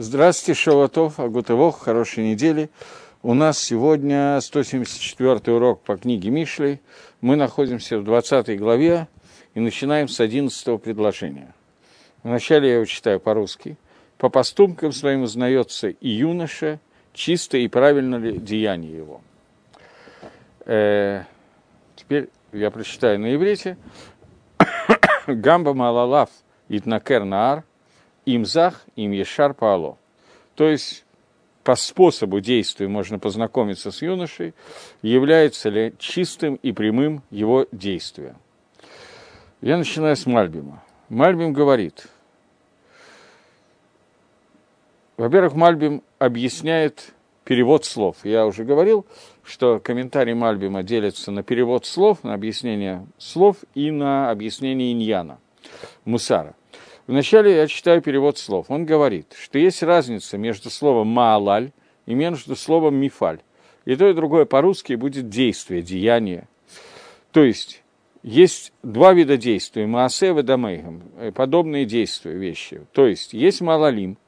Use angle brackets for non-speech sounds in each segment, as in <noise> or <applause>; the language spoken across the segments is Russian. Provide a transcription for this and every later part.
Здравствуйте, Шаватов, Агутывох, хорошей недели. У нас сегодня 174 урок по книге Мишлей. Мы находимся в 20 главе и начинаем с 11 предложения. Вначале я его читаю по-русски. «По поступкам своим узнается и юноша, чисто и правильно ли деяние его». Э, теперь я прочитаю на иврите. <coughs> «Гамба малалав итнакер наар, имзах, им ешар паало. То есть по способу действия можно познакомиться с юношей, является ли чистым и прямым его действие. Я начинаю с Мальбима. Мальбим говорит, во-первых, Мальбим объясняет перевод слов. Я уже говорил, что комментарий Мальбима делится на перевод слов, на объяснение слов и на объяснение иньяна, мусара. Вначале я читаю перевод слов. Он говорит, что есть разница между словом «маалаль» и между словом «мифаль». И то, и другое по-русски будет действие, деяние. То есть, есть два вида действий, маасе и дамейгам, э, подобные действия, вещи. То есть, есть малалим,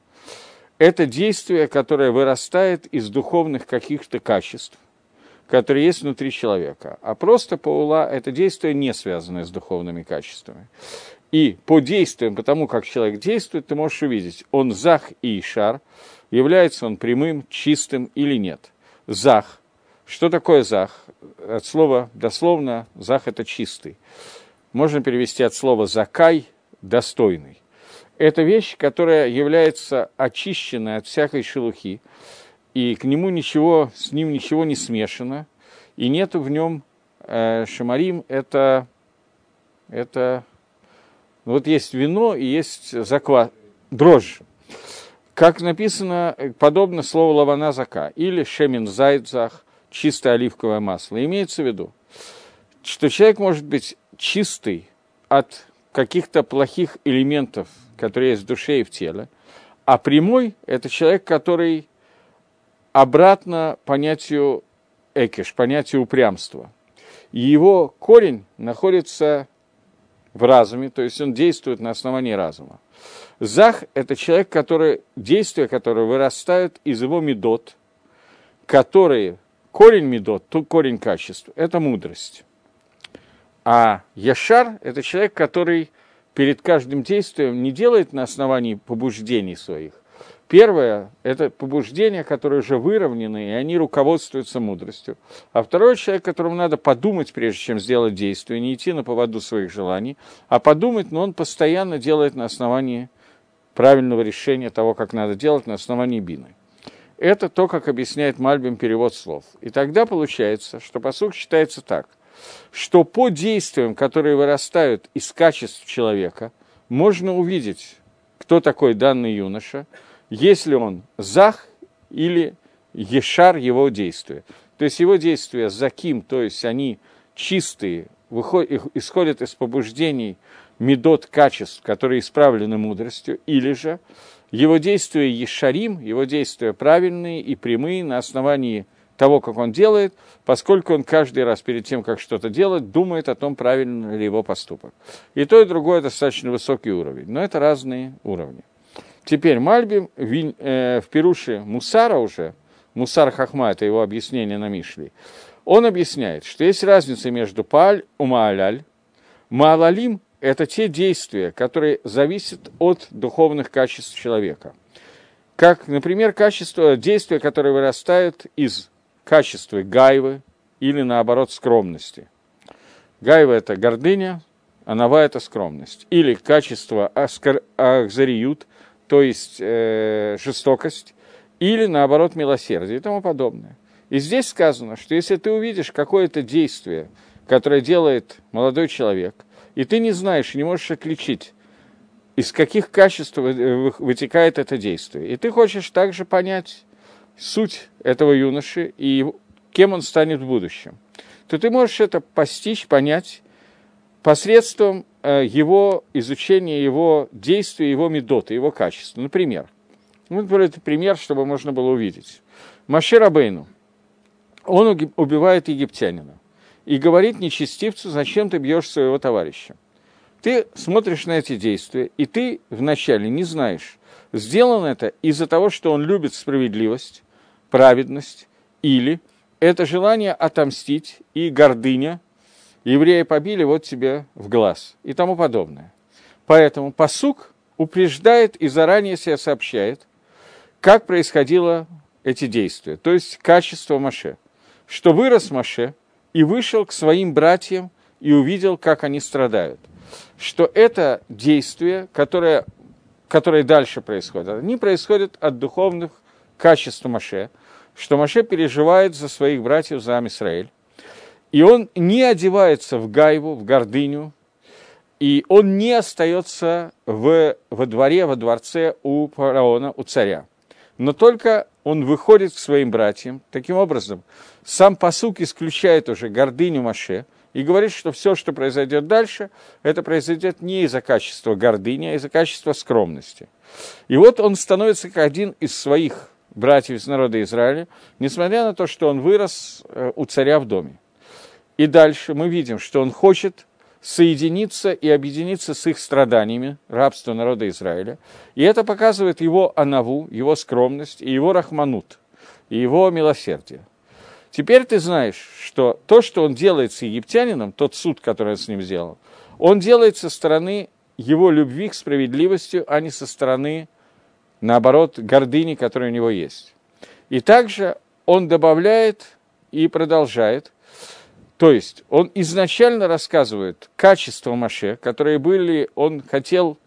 это действие, которое вырастает из духовных каких-то качеств, которые есть внутри человека. А просто паула – это действие, не связанное с духовными качествами. И по действиям, потому как человек действует, ты можешь увидеть, он зах и ишар, является он прямым, чистым или нет. Зах. Что такое зах? От слова дословно зах – это чистый. Можно перевести от слова закай – достойный. Это вещь, которая является очищенной от всякой шелухи, и к нему ничего, с ним ничего не смешано, и нету в нем э, шамарим – это, это вот есть вино и есть заква... дрожжи. Как написано, подобно слову лавана зака, или шемин зайдзах, чистое оливковое масло. Имеется в виду, что человек может быть чистый от каких-то плохих элементов, которые есть в душе и в теле, а прямой – это человек, который обратно понятию экиш, понятию упрямства. И его корень находится в разуме, то есть он действует на основании разума. Зах – это человек, который, действия которого вырастают из его медот, которые, корень медот, то корень качеств – это мудрость. А Яшар – это человек, который перед каждым действием не делает на основании побуждений своих, Первое – это побуждения, которые уже выровнены, и они руководствуются мудростью. А второй человек, которому надо подумать, прежде чем сделать действие, не идти на поводу своих желаний, а подумать, но он постоянно делает на основании правильного решения того, как надо делать, на основании бины. Это то, как объясняет Мальбим перевод слов. И тогда получается, что посук считается так, что по действиям, которые вырастают из качеств человека, можно увидеть, кто такой данный юноша – если он зах или ешар его действия. То есть его действия заким, то есть они чистые, выходят, исходят из побуждений медот качеств, которые исправлены мудростью, или же его действия ешарим, его действия правильные и прямые на основании того, как он делает, поскольку он каждый раз перед тем, как что-то делать, думает о том, правильно ли его поступок. И то, и другое достаточно высокий уровень, но это разные уровни. Теперь Мальбим в, э, в Перуше Мусара уже, Мусар Хахма, это его объяснение на Мишли, он объясняет, что есть разница между Паль и Мааляль. Маалалим – это те действия, которые зависят от духовных качеств человека. Как, например, качество, действия, которые вырастают из качества гайвы или, наоборот, скромности. Гайва – это гордыня, а нава – это скромность. Или качество ахзариют – то есть э, жестокость, или наоборот милосердие и тому подобное. И здесь сказано, что если ты увидишь какое-то действие, которое делает молодой человек, и ты не знаешь, не можешь отличить, из каких качеств вытекает это действие, и ты хочешь также понять суть этого юноши и кем он станет в будущем, то ты можешь это постичь, понять посредством Э, его изучение его действий, его медоты, его качества. Например, ну, это пример, чтобы можно было увидеть. Машир Абейну, он убивает египтянина и говорит нечестивцу, зачем ты бьешь своего товарища. Ты смотришь на эти действия, и ты вначале не знаешь, сделано это из-за того, что он любит справедливость, праведность, или это желание отомстить и гордыня, евреи побили, вот тебе в глаз и тому подобное. Поэтому посук упреждает и заранее себе сообщает, как происходило эти действия, то есть качество Маше, что вырос Маше и вышел к своим братьям и увидел, как они страдают, что это действие, которое, которое дальше происходит, они происходят от духовных качеств Маше, что Маше переживает за своих братьев, за Амисраэль, и он не одевается в гайву, в гордыню, и он не остается в, во дворе, во дворце у фараона, у царя. Но только он выходит к своим братьям. Таким образом, сам посук исключает уже гордыню Маше и говорит, что все, что произойдет дальше, это произойдет не из-за качества гордыни, а из-за качества скромности. И вот он становится как один из своих братьев из народа Израиля, несмотря на то, что он вырос э, у царя в доме. И дальше мы видим, что он хочет соединиться и объединиться с их страданиями, рабства народа Израиля. И это показывает его анаву, его скромность и его рахманут, и его милосердие. Теперь ты знаешь, что то, что он делает с египтянином, тот суд, который он с ним сделал, он делает со стороны его любви к справедливости, а не со стороны, наоборот, гордыни, которая у него есть. И также он добавляет и продолжает – то есть он изначально рассказывает качества Маше, которые были, он хотел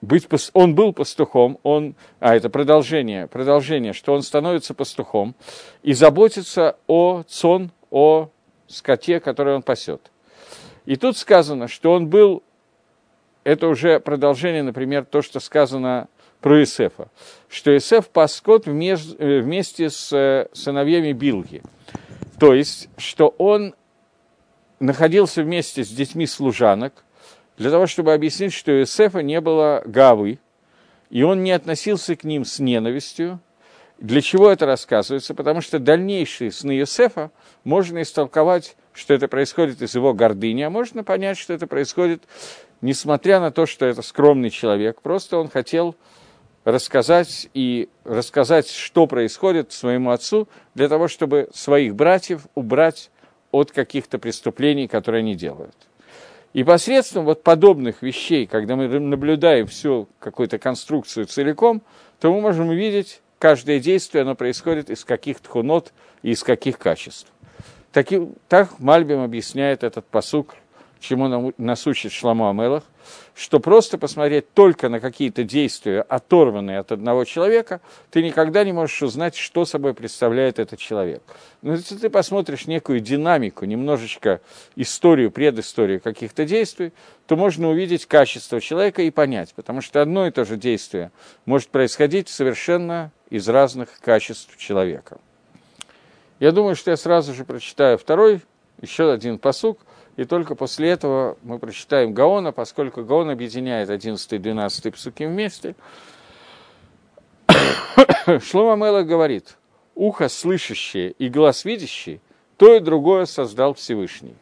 быть, он был пастухом, он, а это продолжение, продолжение, что он становится пастухом и заботится о цон, о скоте, который он пасет. И тут сказано, что он был, это уже продолжение, например, то, что сказано про Исефа, что Исеф пас скот э, вместе с э, сыновьями Билги – то есть, что он находился вместе с детьми служанок, для того, чтобы объяснить, что у Иосифа не было гавы, и он не относился к ним с ненавистью. Для чего это рассказывается? Потому что дальнейшие сны Иосифа можно истолковать, что это происходит из его гордыни, а можно понять, что это происходит, несмотря на то, что это скромный человек. Просто он хотел рассказать и рассказать, что происходит своему отцу, для того, чтобы своих братьев убрать от каких-то преступлений, которые они делают. И посредством вот подобных вещей, когда мы наблюдаем всю какую-то конструкцию целиком, то мы можем увидеть, каждое действие, оно происходит из каких тхунот и из каких качеств. Таки, так Мальбим объясняет этот посук чему нас учит Шламу Амелах, что просто посмотреть только на какие-то действия, оторванные от одного человека, ты никогда не можешь узнать, что собой представляет этот человек. Но если ты посмотришь некую динамику, немножечко историю, предысторию каких-то действий, то можно увидеть качество человека и понять, потому что одно и то же действие может происходить совершенно из разных качеств человека. Я думаю, что я сразу же прочитаю второй, еще один посук, и только после этого мы прочитаем Гаона, поскольку Гаон объединяет 11 и 12 псуки вместе. <coughs> Шлома Мела говорит, ухо слышащее и глаз видящий, то и другое создал Всевышний.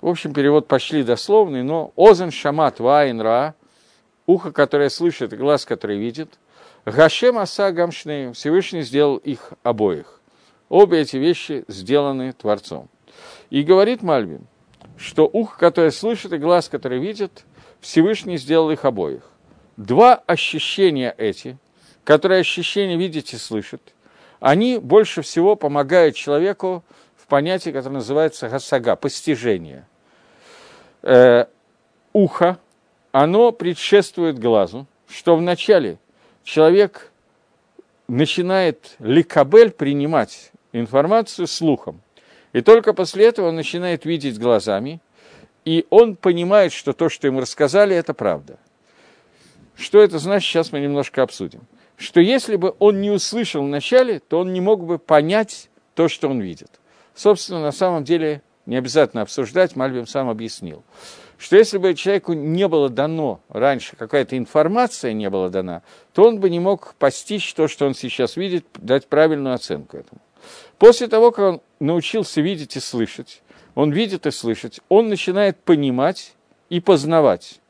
В общем, перевод пошли дословный, но «Озен шамат ваин ра» – ухо, которое слышит, глаз, который видит. «Гашем аса гамшнеем» – Всевышний сделал их обоих. Обе эти вещи сделаны Творцом. И говорит Мальбим, что ухо, которое слышит, и глаз, который видит, Всевышний сделал их обоих. Два ощущения эти, которые ощущения видеть и слышать, они больше всего помогают человеку в понятии, которое называется гасага, постижение. Э, ухо, оно предшествует глазу, что вначале человек начинает ликабель принимать информацию слухом. И только после этого он начинает видеть глазами, и он понимает, что то, что ему рассказали, это правда. Что это значит, сейчас мы немножко обсудим. Что если бы он не услышал вначале, то он не мог бы понять то, что он видит. Собственно, на самом деле, не обязательно обсуждать, Мальбим сам объяснил, что если бы человеку не было дано раньше, какая-то информация не была дана, то он бы не мог постичь то, что он сейчас видит, дать правильную оценку этому. После того, как он научился видеть и слышать, он видит и слышать, он начинает понимать и познавать.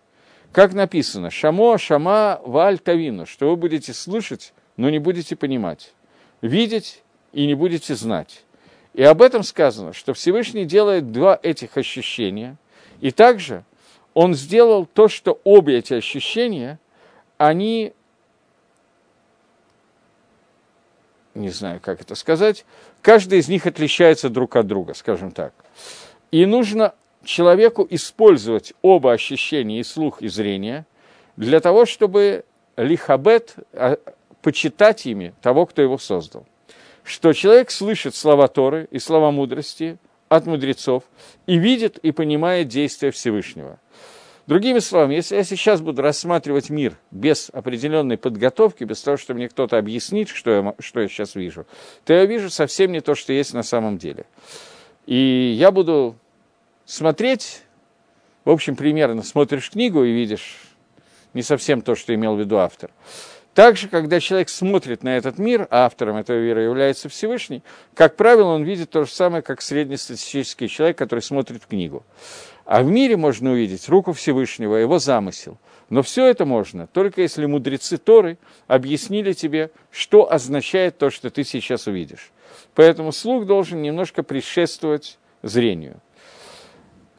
Как написано, «Шамо, шама, валь, тавину», что вы будете слышать, но не будете понимать, видеть и не будете знать. И об этом сказано, что Всевышний делает два этих ощущения, и также он сделал то, что обе эти ощущения, они, не знаю, как это сказать, каждый из них отличается друг от друга, скажем так. И нужно человеку использовать оба ощущения, и слух, и зрение, для того, чтобы лихабет, а, почитать ими того, кто его создал что человек слышит слова Торы и слова мудрости от мудрецов и видит и понимает действия Всевышнего. Другими словами, если я сейчас буду рассматривать мир без определенной подготовки, без того, что мне кто-то объяснит, что я, что я сейчас вижу, то я вижу совсем не то, что есть на самом деле. И я буду смотреть, в общем, примерно смотришь книгу и видишь не совсем то, что имел в виду автор. Также, когда человек смотрит на этот мир, а автором этого мира является Всевышний, как правило, он видит то же самое, как среднестатистический человек, который смотрит книгу. А в мире можно увидеть руку Всевышнего, его замысел. Но все это можно, только если мудрецы Торы объяснили тебе, что означает то, что ты сейчас увидишь. Поэтому слух должен немножко предшествовать зрению.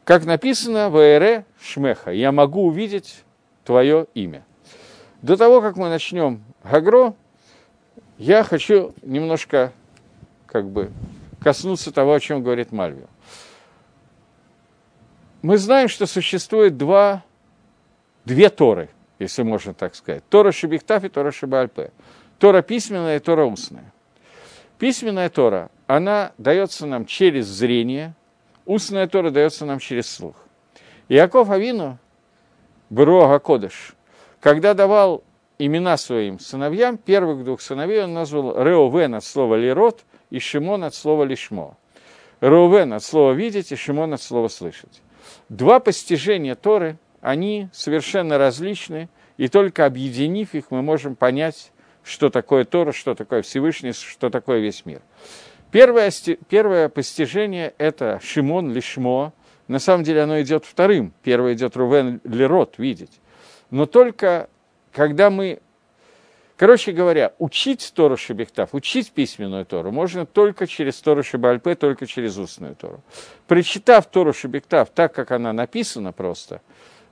Как написано в Эре Шмеха, я могу увидеть твое имя. До того, как мы начнем Гагро, я хочу немножко как бы коснуться того, о чем говорит Мальвио. Мы знаем, что существует два, две Торы, если можно так сказать. Тора Шибихтаф и Тора Шибальпе. Тора письменная и Тора устная. Письменная Тора, она дается нам через зрение, устная Тора дается нам через слух. Иаков Авину, Бруага Кодыш, когда давал имена своим сыновьям, первых двух сыновей он назвал Реовен от слова «лирот» и Шимон от слова «лишмо». Реовен от слова «видеть» и Шимон от слова «слышать». Два постижения Торы, они совершенно различны, и только объединив их, мы можем понять, что такое Тора, что такое Всевышний, что такое весь мир. Первое, первое постижение – это Шимон Лишмо. На самом деле оно идет вторым. Первое идет Рувен Лерот, видеть. Но только когда мы... Короче говоря, учить Тору Шебехтав, учить письменную Тору можно только через Тору Шебальпе, только через устную Тору. Прочитав Тору Шебехтав так, как она написана просто,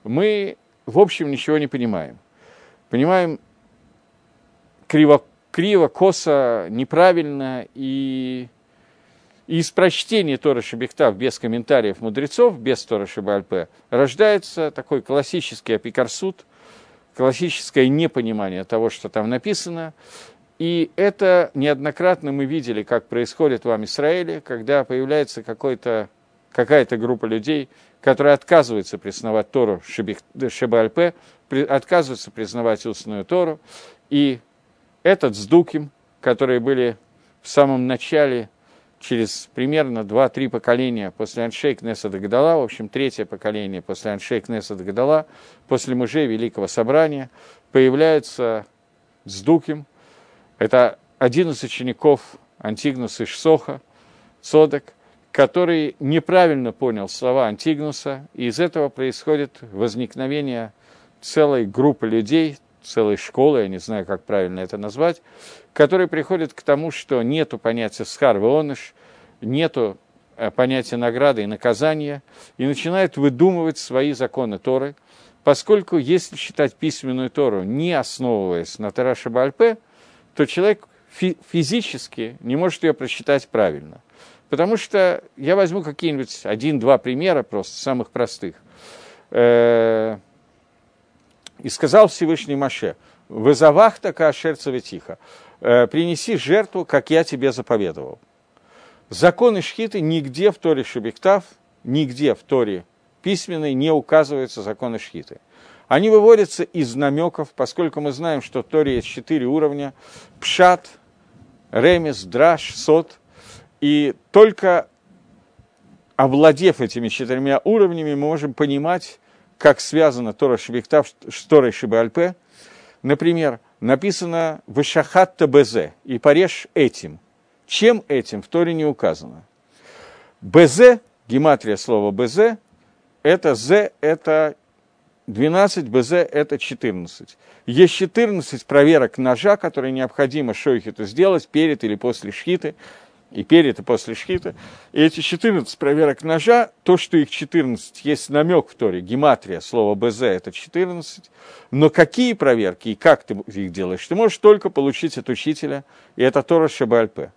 мы, в общем, ничего не понимаем. Понимаем криво, криво косо, неправильно, и, и из прочтения Тора Шебехтав без комментариев мудрецов, без Тора Шебальпе, рождается такой классический апикарсут – классическое непонимание того, что там написано. И это неоднократно мы видели, как происходит в Израиле, когда появляется какой-то, какая-то группа людей, которые отказываются признавать Тору Шебальпе, отказываются признавать устную Тору. И этот с Дуким, которые были в самом начале через примерно 2-3 поколения после Аншей Кнеса Дагдала, в общем, третье поколение после Аншей Кнеса Дагдала, после мужей Великого Собрания, появляются Сдуким. Это один из учеников Антигнуса Ишсоха, Содек, который неправильно понял слова Антигнуса, и из этого происходит возникновение целой группы людей, целой школы, я не знаю, как правильно это назвать, которые приходят к тому, что нету понятия схар оныш, нету э, понятия награды и наказания, и начинают выдумывать свои законы Торы, поскольку если считать письменную Тору, не основываясь на Тараша Бальпе, то человек фи- физически не может ее прочитать правильно. Потому что я возьму какие-нибудь один-два примера просто, самых простых. Э, и сказал Всевышний Маше, «Вызовахта каашер цаветиха» э, принеси жертву, как я тебе заповедовал. Законы шхиты нигде в Торе Шебектав, нигде в Торе письменной не указываются законы шхиты. Они выводятся из намеков, поскольку мы знаем, что в Торе есть четыре уровня – пшат, ремес, драш, сот. И только овладев этими четырьмя уровнями, мы можем понимать, как связана Тора Шебектав с Торой Шибальпе. Например, написано «Вышахатта безе» и «порежь этим». Чем этим в Торе не указано. Безе, гематрия слова безе, это зе, это 12 БЗ – это 14. Есть 14 проверок ножа, которые необходимо шойхиту сделать перед или после шхиты, и перед и после шхита. И эти 14 проверок ножа, то, что их 14, есть намек в Торе, гематрия, слово БЗ – это 14, но какие проверки и как ты их делаешь, ты можешь только получить от учителя, и это Тора Шабальпе.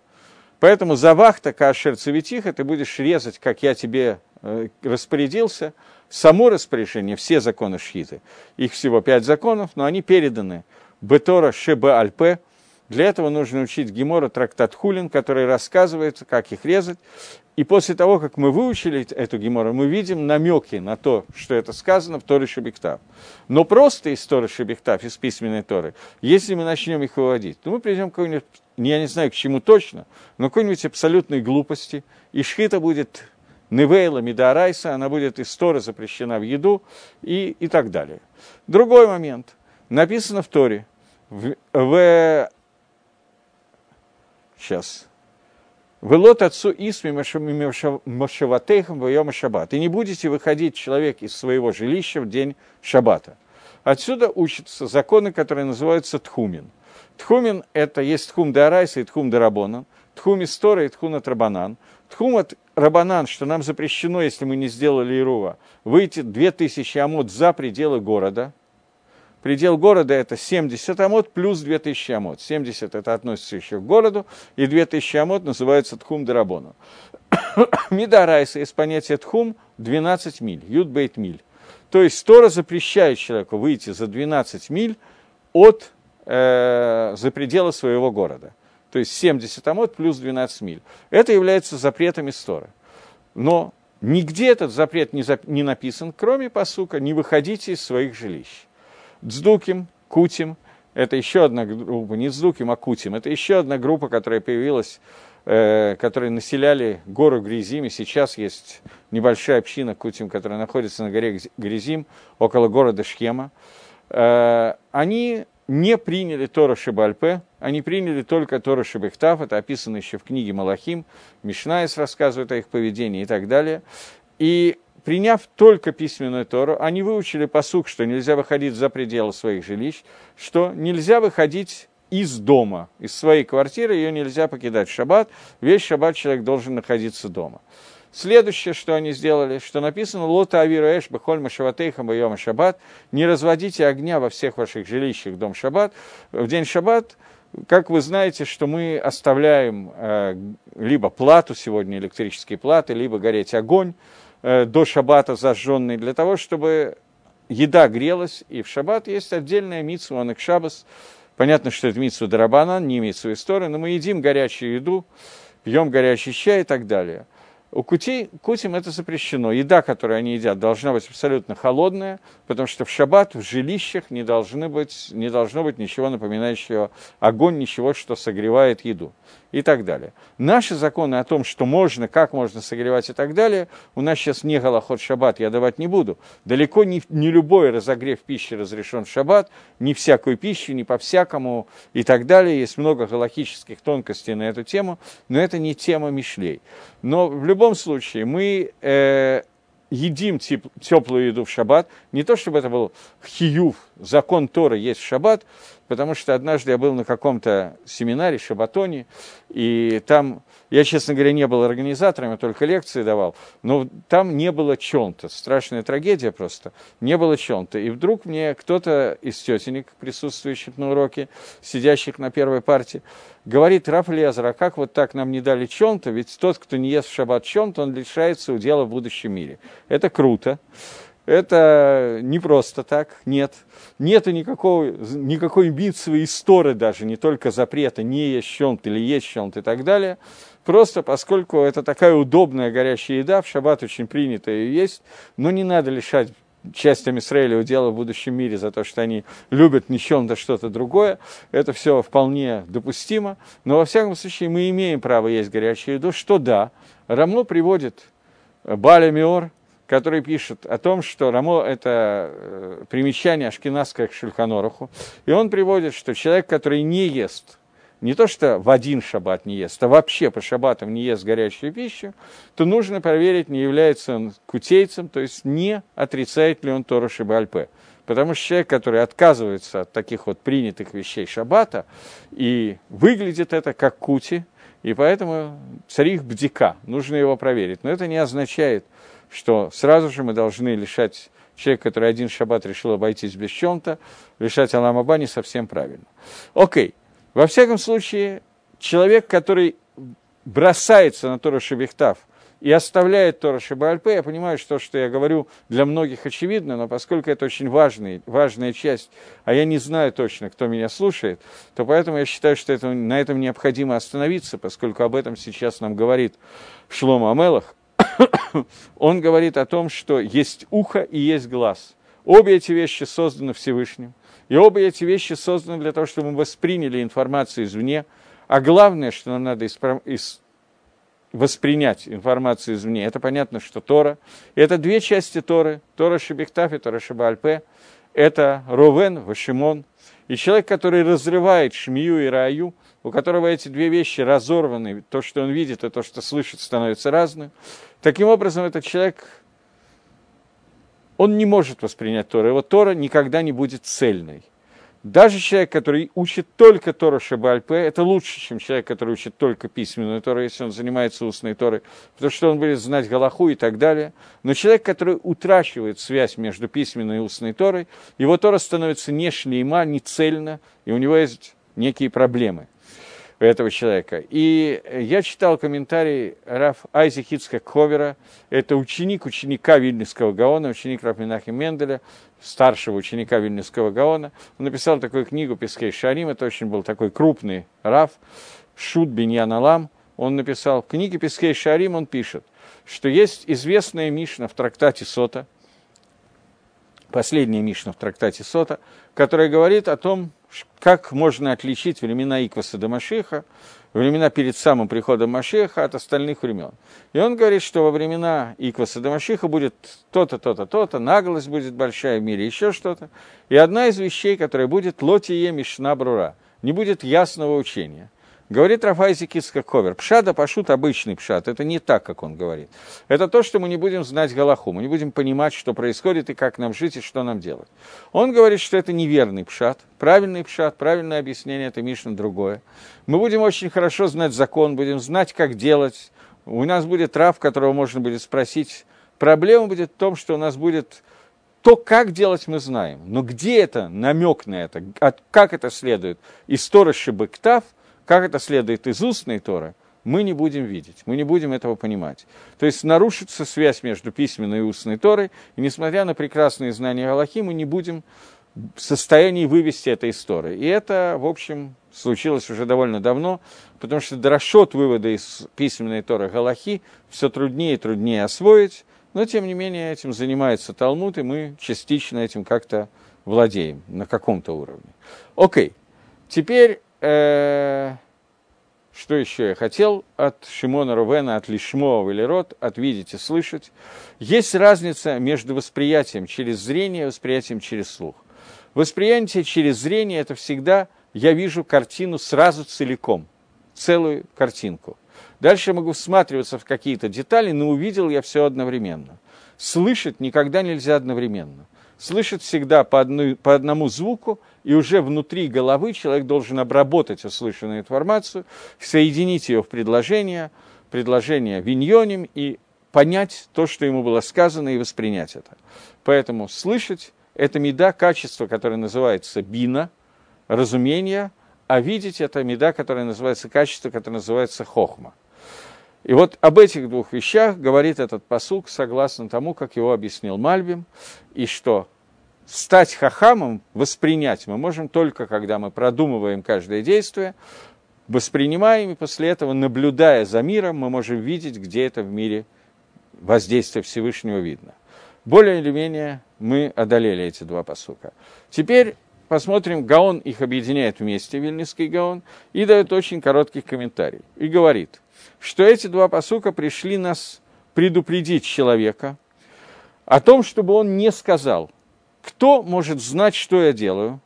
Поэтому за вахта кашер цветиха ты будешь резать, как я тебе э, распорядился, само распоряжение, все законы шхиты, их всего пять законов, но они переданы Бетора Шеба Альпе, для этого нужно учить Гемора трактат Хулин, который рассказывает, как их резать. И после того, как мы выучили эту Гемору, мы видим намеки на то, что это сказано в Торе Шебектав. Но просто из Торы Шебектав, из письменной Торы, если мы начнем их выводить, то мы придем к какой-нибудь, я не знаю к чему точно, но какой-нибудь абсолютной глупости, и шхита будет Невейла, Мидарайса, она будет из Торы запрещена в еду и, и так далее. Другой момент. Написано в Торе, в, в Сейчас. Велот отцу Исми Мошеватейхам в Шаббат. И не будете выходить человек из своего жилища в день Шаббата. Отсюда учатся законы, которые называются Тхумин. Тхумин – это есть Тхум де и Тхум де. Тхум Истора и Тхум от. Тхум от Рабанан, что нам запрещено, если мы не сделали Ирува, выйти 2000 амот за пределы города – Предел города это 70 амот плюс 2000 амот. 70 это относится еще к городу, и 2000 амот называется тхум дарабону. <coughs> Мидарайса из понятия тхум 12 миль, юдбейт миль. То есть Тора запрещает человеку выйти за 12 миль от, э, за пределы своего города. То есть 70 амот плюс 12 миль. Это является запретом из Торы. Но нигде этот запрет не, зап- не написан, кроме посука «не выходите из своих жилищ». Дздуким, Кутим, это еще одна группа, не Дздуким, а Кутим, это еще одна группа, которая появилась, э, которые населяли гору Гризим, и сейчас есть небольшая община Кутим, которая находится на горе Гризим, около города Шхема. Э, они не приняли Тора Шибальпе, они приняли только Тора Шибехтав, это описано еще в книге Малахим, Мишнаис рассказывает о их поведении и так далее. И приняв только письменную Тору, они выучили посук, что нельзя выходить за пределы своих жилищ, что нельзя выходить из дома, из своей квартиры, ее нельзя покидать в шаббат, весь шаббат человек должен находиться дома. Следующее, что они сделали, что написано «Лота авиру эш бехоль машаватейхам байома шаббат» «Не разводите огня во всех ваших жилищах дом шаббат». В день шаббат, как вы знаете, что мы оставляем э, либо плату сегодня, электрические платы, либо гореть огонь, до шаббата зажженный, для того, чтобы еда грелась, и в шаббат есть отдельная митсва, он шаббас. Понятно, что это митсва дарабанан, не митсва история, но мы едим горячую еду, пьем горячий чай и так далее. У кутей, кутим это запрещено. Еда, которую они едят, должна быть абсолютно холодная, потому что в шаббат в жилищах не, должны быть, не должно быть ничего напоминающего огонь, ничего, что согревает еду и так далее. Наши законы о том, что можно, как можно согревать и так далее, у нас сейчас не голоход шаббат, я давать не буду. Далеко не, не любой разогрев пищи разрешен в шаббат, не всякую пищу, не по-всякому и так далее. Есть много галахических тонкостей на эту тему, но это не тема Мишлей. Но в любом случае мы э, едим теп- теплую еду в шаббат, не то чтобы это был хиюв, закон Тора есть в шаббат, потому что однажды я был на каком-то семинаре, шабатоне, и там, я, честно говоря, не был организатором, я только лекции давал, но там не было чонта, страшная трагедия просто, не было чонта. И вдруг мне кто-то из тетенек, присутствующих на уроке, сидящих на первой партии, говорит, Раф Лезер, а как вот так нам не дали чонта, ведь тот, кто не ест в шаббат чонта, он лишается удела в будущем мире. Это круто. Это не просто так, нет. Нету никакого, никакой митцвы истории даже, не только запрета, не есть щелт или есть щелт и так далее. Просто поскольку это такая удобная горячая еда, в шаббат очень принято ее есть, но не надо лишать частям Израиля удела в будущем мире за то, что они любят не чем-то что-то другое. Это все вполне допустимо. Но во всяком случае мы имеем право есть горячую еду, что да. Рамло приводит Баля Миор, который пишет о том, что Рамо – это э, примечание Ашкеназское к Шульханоруху, и он приводит, что человек, который не ест не то что в один шаббат не ест, а вообще по шаббатам не ест горячую пищу, то нужно проверить, не является он кутейцем, то есть не отрицает ли он Тору Шибальпе. Потому что человек, который отказывается от таких вот принятых вещей шаббата, и выглядит это как кути, и поэтому царих бдика, нужно его проверить. Но это не означает, что сразу же мы должны лишать человека, который один шаббат решил обойтись без чем-то, лишать Аламаба не совсем правильно. Окей. Во всяком случае, человек, который бросается на Тору Шебехтав и оставляет Тора Шебальпе, я понимаю, что, что я говорю для многих очевидно, но поскольку это очень важный, важная часть, а я не знаю точно, кто меня слушает, то поэтому я считаю, что это, на этом необходимо остановиться, поскольку об этом сейчас нам говорит Шлома Амелах. <coughs> Он говорит о том, что есть ухо и есть глаз. Обе эти вещи созданы Всевышним – и оба эти вещи созданы для того, чтобы мы восприняли информацию извне, а главное, что нам надо исправ... из... воспринять информацию извне, это понятно, что Тора. И это две части Торы, Тора Шебехтаф и Тора Шебальпе. Это Ровен, Вашимон. И человек, который разрывает Шмию и Раю, у которого эти две вещи разорваны, то, что он видит, и то, что слышит, становится разным. Таким образом, этот человек он не может воспринять Тору. Его Тора никогда не будет цельной. Даже человек, который учит только Тору Шабальпе, это лучше, чем человек, который учит только письменную Тору, если он занимается устной Торой, потому что он будет знать Галаху и так далее. Но человек, который утрачивает связь между письменной и устной Торой, его Тора становится не шлейма, не цельно, и у него есть некие проблемы этого человека. И я читал комментарий Раф Айзек Ицхак Ховера, это ученик ученика Вильнюсского Гаона, ученик Рафминахи Менделя, старшего ученика Вильнюсского Гаона. Он написал такую книгу «Пескей Шарим», это очень был такой крупный Раф, Шут Биньян Алам. Он написал в книге «Пескей Шарим», он пишет, что есть известная Мишна в трактате Сота, последняя Мишна в трактате Сота, которая говорит о том, как можно отличить времена Икваса до Машиха, времена перед самым приходом Машиха от остальных времен. И он говорит, что во времена Икваса до Машиха будет то-то, то-то, то-то, наглость будет большая в мире, еще что-то. И одна из вещей, которая будет лотие мишна брура, не будет ясного учения. Говорит Рафайзик Ицкаковер, пшада пашут обычный пшат, это не так, как он говорит. Это то, что мы не будем знать Галаху, мы не будем понимать, что происходит и как нам жить и что нам делать. Он говорит, что это неверный пшат, правильный пшат, правильное объяснение, это Мишна другое. Мы будем очень хорошо знать закон, будем знать, как делать. У нас будет трав, которого можно будет спросить. Проблема будет в том, что у нас будет то, как делать, мы знаем. Но где это, намек на это, как это следует из Торы Шебектав – как это следует из устной Торы, мы не будем видеть, мы не будем этого понимать. То есть нарушится связь между письменной и устной Торой, и несмотря на прекрасные знания Галахи, мы не будем в состоянии вывести это из Торы. И это, в общем, случилось уже довольно давно, потому что дрошот вывода из письменной Торы Галахи все труднее и труднее освоить, но, тем не менее, этим занимается Талмуд, и мы частично этим как-то владеем на каком-то уровне. Окей, теперь что еще я хотел от Шимона Рувена, от Лишмо Велерот, от видеть и слышать. Есть разница между восприятием через зрение и восприятием через слух. Восприятие через зрение – это всегда я вижу картину сразу целиком, целую картинку. Дальше я могу всматриваться в какие-то детали, но увидел я все одновременно. Слышать никогда нельзя одновременно. Слышать всегда по, одной, по одному звуку – и уже внутри головы человек должен обработать услышанную информацию, соединить ее в предложение, предложение виньоним и понять то, что ему было сказано, и воспринять это. Поэтому слышать – это меда качества, которое называется бина, разумение, а видеть – это меда, которое называется качество, которое называется хохма. И вот об этих двух вещах говорит этот посук, согласно тому, как его объяснил Мальбим, и что стать хахамом, воспринять мы можем только, когда мы продумываем каждое действие, воспринимаем, и после этого, наблюдая за миром, мы можем видеть, где это в мире воздействие Всевышнего видно. Более или менее мы одолели эти два посука. Теперь посмотрим, Гаон их объединяет вместе, Вильнюсский Гаон, и дает очень короткий комментарий. И говорит, что эти два посука пришли нас предупредить человека о том, чтобы он не сказал, кто может знать, что я делаю?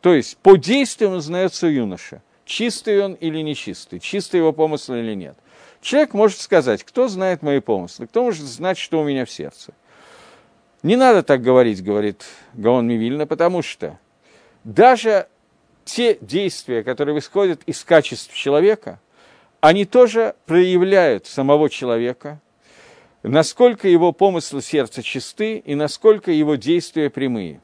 То есть по действиям узнается юноша. чистый он или нечистый, чистый его помысл или нет. Человек может сказать, кто знает мои помыслы, кто может знать, что у меня в сердце. Не надо так говорить, говорит Гаон Мивильна, потому что даже те действия, которые исходят из качеств человека, они тоже проявляют самого человека, насколько его помыслы сердца чисты и насколько его действия прямые.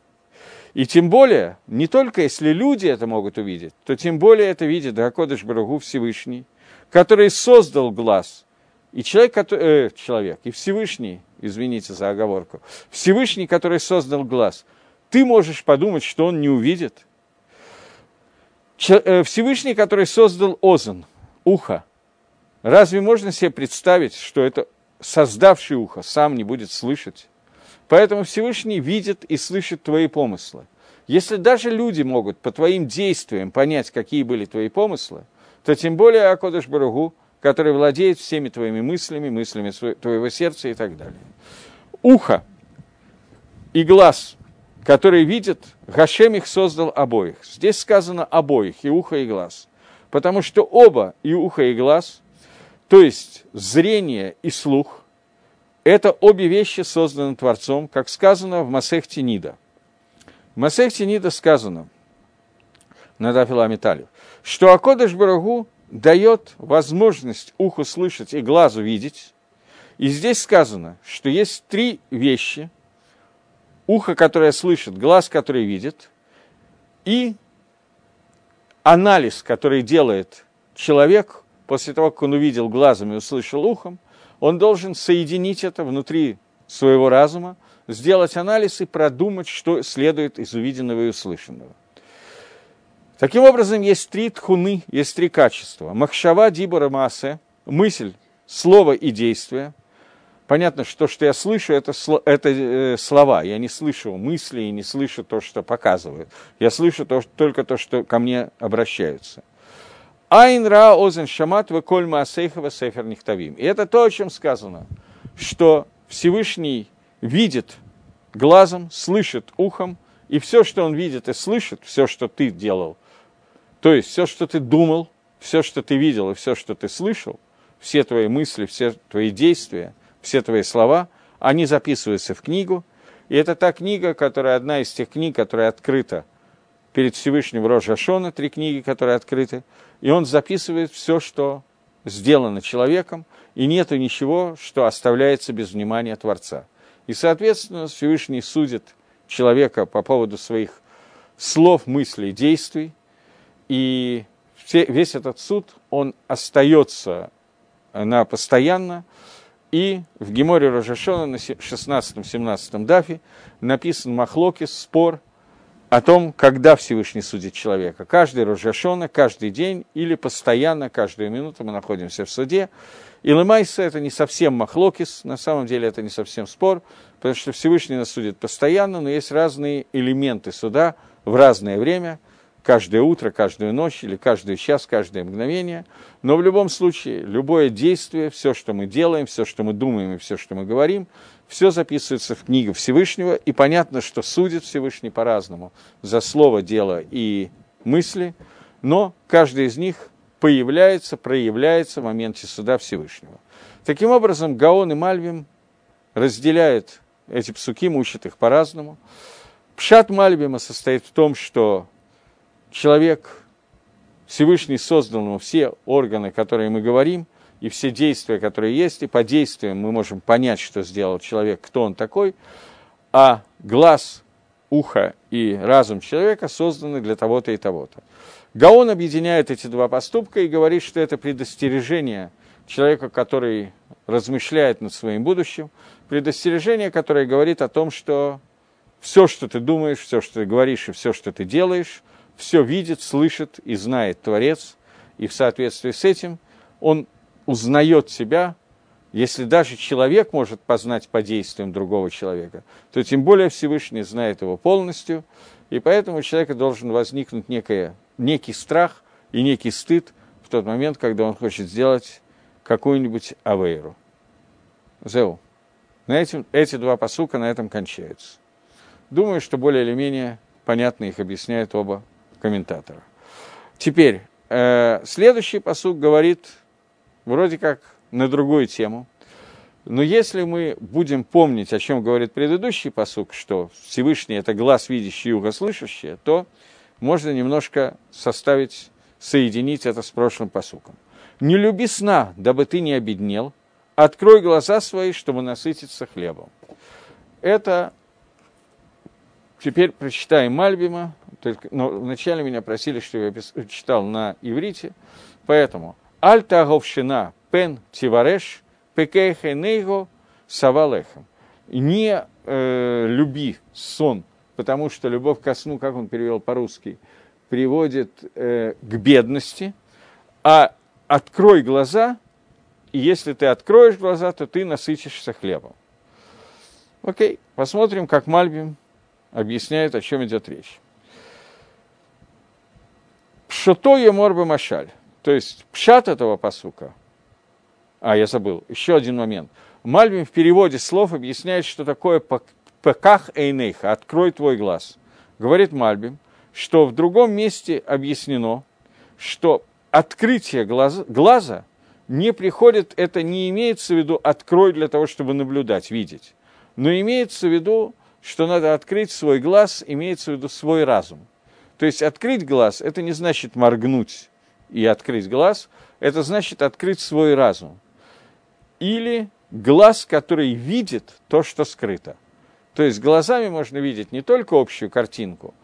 И тем более, не только если люди это могут увидеть, то тем более это видит Гакодыш Барагу Всевышний, который создал глаз. И человек, который, э, человек, и Всевышний, извините за оговорку, Всевышний, который создал глаз, ты можешь подумать, что он не увидит. Э, Всевышний, который создал озон, ухо, разве можно себе представить, что это создавший ухо сам не будет слышать? Поэтому Всевышний видит и слышит твои помыслы. Если даже люди могут по твоим действиям понять, какие были твои помыслы, то тем более Акодыш Баругу, который владеет всеми твоими мыслями, мыслями твоего сердца и так далее. Ухо и глаз, который видят, Гашем их создал обоих. Здесь сказано обоих, и ухо, и глаз. Потому что оба, и ухо, и глаз, то есть зрение и слух, это обе вещи созданы Творцом, как сказано в Масехте Нида. В Масехте Нида сказано, на Дафила Металле, что Акодыш Барагу дает возможность уху слышать и глазу видеть. И здесь сказано, что есть три вещи. Ухо, которое слышит, глаз, который видит, и анализ, который делает человек после того, как он увидел глазом и услышал ухом – он должен соединить это внутри своего разума, сделать анализ и продумать, что следует из увиденного и услышанного. Таким образом, есть три тхуны, есть три качества. Махшава, дибора, маасе, мысль, слово и действие. Понятно, что то, что я слышу, это, это э, слова. Я не слышу мысли и не слышу то, что показывают. Я слышу то, только то, что ко мне обращаются. Айн ра озен шамат в коль маасейхова сефер нихтавим. И это то, о чем сказано, что Всевышний видит глазом, слышит ухом, и все, что он видит и слышит, все, что ты делал, то есть все, что ты думал, все, что ты видел и все, что ты слышал, все твои мысли, все твои действия, все твои слова, они записываются в книгу. И это та книга, которая одна из тех книг, которая открыта перед Всевышним Рожа Шона, три книги, которые открыты, и он записывает все, что сделано человеком, и нету ничего, что оставляется без внимания Творца. И, соответственно, Всевышний судит человека по поводу своих слов, мыслей, действий, и все, весь этот суд, он остается на постоянно, и в Геморе Рожашона на 16-17 дафе написан Махлокис, спор – о том, когда Всевышний судит человека. Каждый Рожашона, каждый день или постоянно, каждую минуту мы находимся в суде. И Лемайса это не совсем махлокис, на самом деле это не совсем спор, потому что Всевышний нас судит постоянно, но есть разные элементы суда в разное время, каждое утро, каждую ночь или каждый час, каждое мгновение. Но в любом случае, любое действие, все, что мы делаем, все, что мы думаем и все, что мы говорим, все записывается в книгу Всевышнего, и понятно, что судит Всевышний по-разному за слово, дело и мысли, но каждый из них появляется, проявляется в моменте суда Всевышнего. Таким образом, Гаон и Мальвим разделяют эти псуки, учат их по-разному. Пшат Мальвима состоит в том, что человек, Всевышний создал ему все органы, которые мы говорим – и все действия, которые есть, и по действиям мы можем понять, что сделал человек, кто он такой, а глаз, ухо и разум человека созданы для того-то и того-то. Гаон объединяет эти два поступка и говорит, что это предостережение человека, который размышляет над своим будущим, предостережение, которое говорит о том, что все, что ты думаешь, все, что ты говоришь и все, что ты делаешь, все видит, слышит и знает Творец, и в соответствии с этим он узнает себя, если даже человек может познать по действиям другого человека, то тем более Всевышний знает его полностью, и поэтому у человека должен возникнуть некое, некий страх и некий стыд в тот момент, когда он хочет сделать какую-нибудь авейру. Зеу. На этим, эти два посука на этом кончаются. Думаю, что более или менее понятно их объясняют оба комментатора. Теперь, э, следующий посук говорит вроде как на другую тему. Но если мы будем помнить, о чем говорит предыдущий посук, что Всевышний – это глаз видящий и ухо слышащий, то можно немножко составить, соединить это с прошлым посуком. «Не люби сна, дабы ты не обеднел, открой глаза свои, чтобы насытиться хлебом». Это теперь прочитаем Мальбима, только, но вначале меня просили, чтобы я читал на иврите, поэтому «Альта говшина пен тивареш – пекейхенейго савалехом. Не э, люби сон, потому что любовь ко сну, как он перевел по-русски, приводит э, к бедности, а открой глаза, и если ты откроешь глаза, то ты насытишься хлебом. Окей, посмотрим, как Мальбим объясняет, о чем идет речь. Пшото еморба машаль. То есть пшат этого посука – а, я забыл, еще один момент. Мальбим в переводе слов объясняет, что такое «пеках эйнейха» – «открой твой глаз». Говорит Мальбим, что в другом месте объяснено, что открытие глаза, глаза не приходит, это не имеется в виду «открой для того, чтобы наблюдать, видеть», но имеется в виду, что надо открыть свой глаз, имеется в виду свой разум. То есть открыть глаз – это не значит моргнуть и открыть глаз, это значит открыть свой разум или глаз, который видит то, что скрыто. То есть глазами можно видеть не только общую картинку,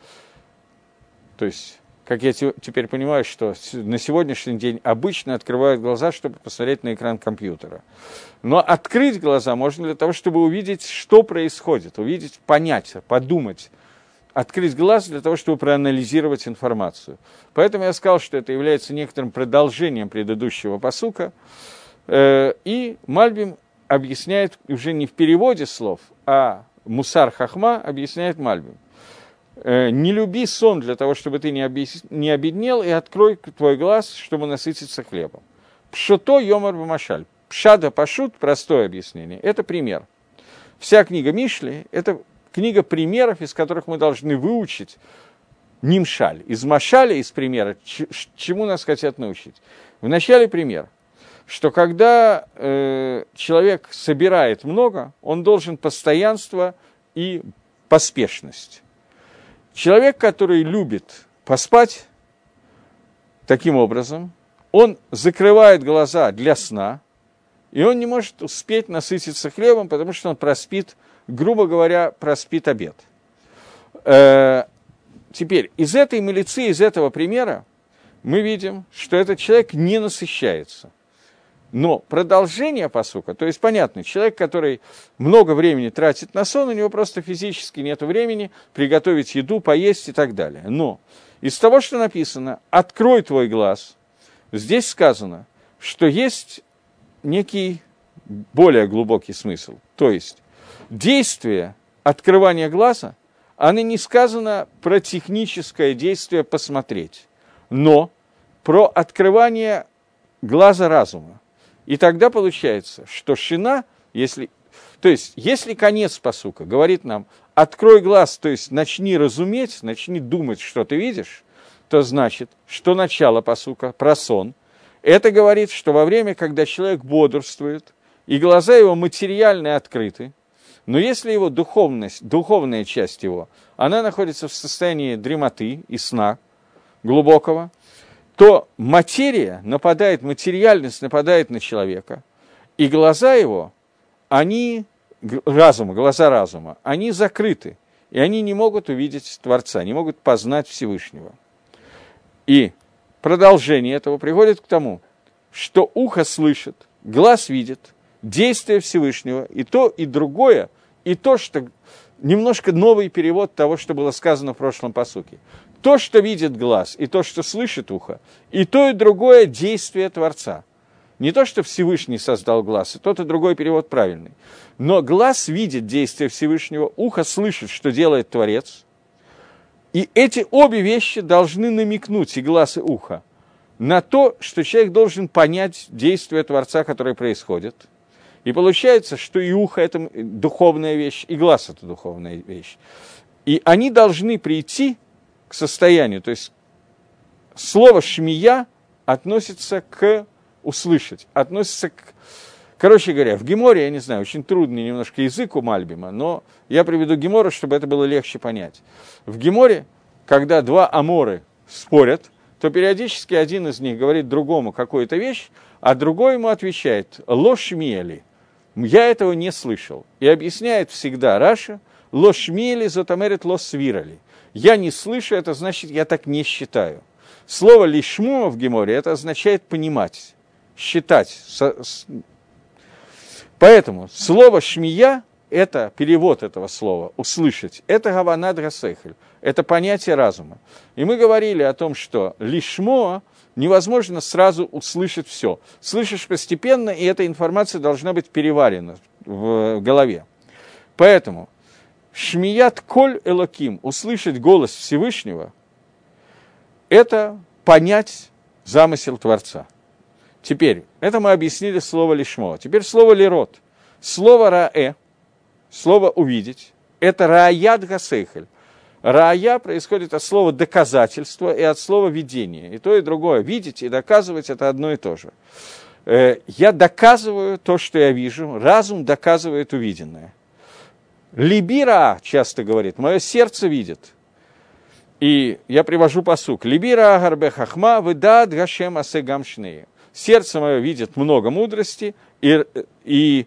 то есть, как я теперь понимаю, что на сегодняшний день обычно открывают глаза, чтобы посмотреть на экран компьютера. Но открыть глаза можно для того, чтобы увидеть, что происходит, увидеть, понять, подумать, открыть глаз для того, чтобы проанализировать информацию. Поэтому я сказал, что это является некоторым продолжением предыдущего посука. Э, и Мальбим объясняет уже не в переводе слов, а Мусар Хахма объясняет Мальбим. Э, не люби сон для того, чтобы ты не, объяс... не обеднел, и открой твой глаз, чтобы насытиться хлебом. Пшото йомар бамашаль. Пшада пашут, простое объяснение, это пример. Вся книга Мишли – это книга примеров, из которых мы должны выучить нимшаль. Из машаля, из примера, чему нас хотят научить. В начале пример что когда э, человек собирает много, он должен постоянство и поспешность. Человек, который любит поспать таким образом, он закрывает глаза для сна, и он не может успеть насытиться хлебом, потому что он проспит, грубо говоря, проспит обед. Э, теперь, из этой милиции, из этого примера, мы видим, что этот человек не насыщается. Но продолжение посука, то есть понятно, человек, который много времени тратит на сон, у него просто физически нет времени приготовить еду, поесть и так далее. Но из того, что написано «открой твой глаз», здесь сказано, что есть некий более глубокий смысл. То есть действие открывания глаза, оно не сказано про техническое действие посмотреть, но про открывание глаза разума. И тогда получается, что шина, если... То есть, если конец посука говорит нам, открой глаз, то есть начни разуметь, начни думать, что ты видишь, то значит, что начало посука про сон, это говорит, что во время, когда человек бодрствует, и глаза его материальные открыты, но если его духовность, духовная часть его, она находится в состоянии дремоты и сна глубокого, то материя нападает, материальность нападает на человека, и глаза его, они, разума, глаза разума, они закрыты, и они не могут увидеть Творца, не могут познать Всевышнего. И продолжение этого приводит к тому, что ухо слышит, глаз видит, действие Всевышнего, и то, и другое, и то, что немножко новый перевод того, что было сказано в прошлом посуке то, что видит глаз, и то, что слышит ухо, и то, и другое действие Творца. Не то, что Всевышний создал глаз, и тот, и другой перевод правильный. Но глаз видит действие Всевышнего, ухо слышит, что делает Творец. И эти обе вещи должны намекнуть, и глаз, и ухо, на то, что человек должен понять действие Творца, которое происходит. И получается, что и ухо – это духовная вещь, и глаз – это духовная вещь. И они должны прийти к состоянию. То есть слово «шмия» относится к услышать, относится к... Короче говоря, в Геморе, я не знаю, очень трудный немножко язык у Мальбима, но я приведу Гемора, чтобы это было легче понять. В Геморе, когда два аморы спорят, то периодически один из них говорит другому какую-то вещь, а другой ему отвечает «ложь мели». Я этого не слышал. И объясняет всегда Раша «ложь мели затамерит лос свирали». Я не слышу, это значит, я так не считаю. Слово «лишмуа» в Геморе это означает «понимать», «считать». Поэтому слово «шмия» – это перевод этого слова, «услышать». Это «гаванад гасехель», это понятие разума. И мы говорили о том, что «лишмо» невозможно сразу услышать все. Слышишь постепенно, и эта информация должна быть переварена в голове. Поэтому Шмият коль элоким, услышать голос Всевышнего, это понять замысел Творца. Теперь, это мы объяснили слово лишмо. Теперь слово лирот. Слово раэ, слово увидеть, это раят гасейхель. Раая происходит от слова доказательство и от слова видение. И то, и другое. Видеть и доказывать – это одно и то же. Э, я доказываю то, что я вижу, разум доказывает увиденное. Либира часто говорит, мое сердце видит. И я привожу посук. Либира агарбе хахма выдад гашем асе гамшнее. Сердце мое видит много мудрости, и, и,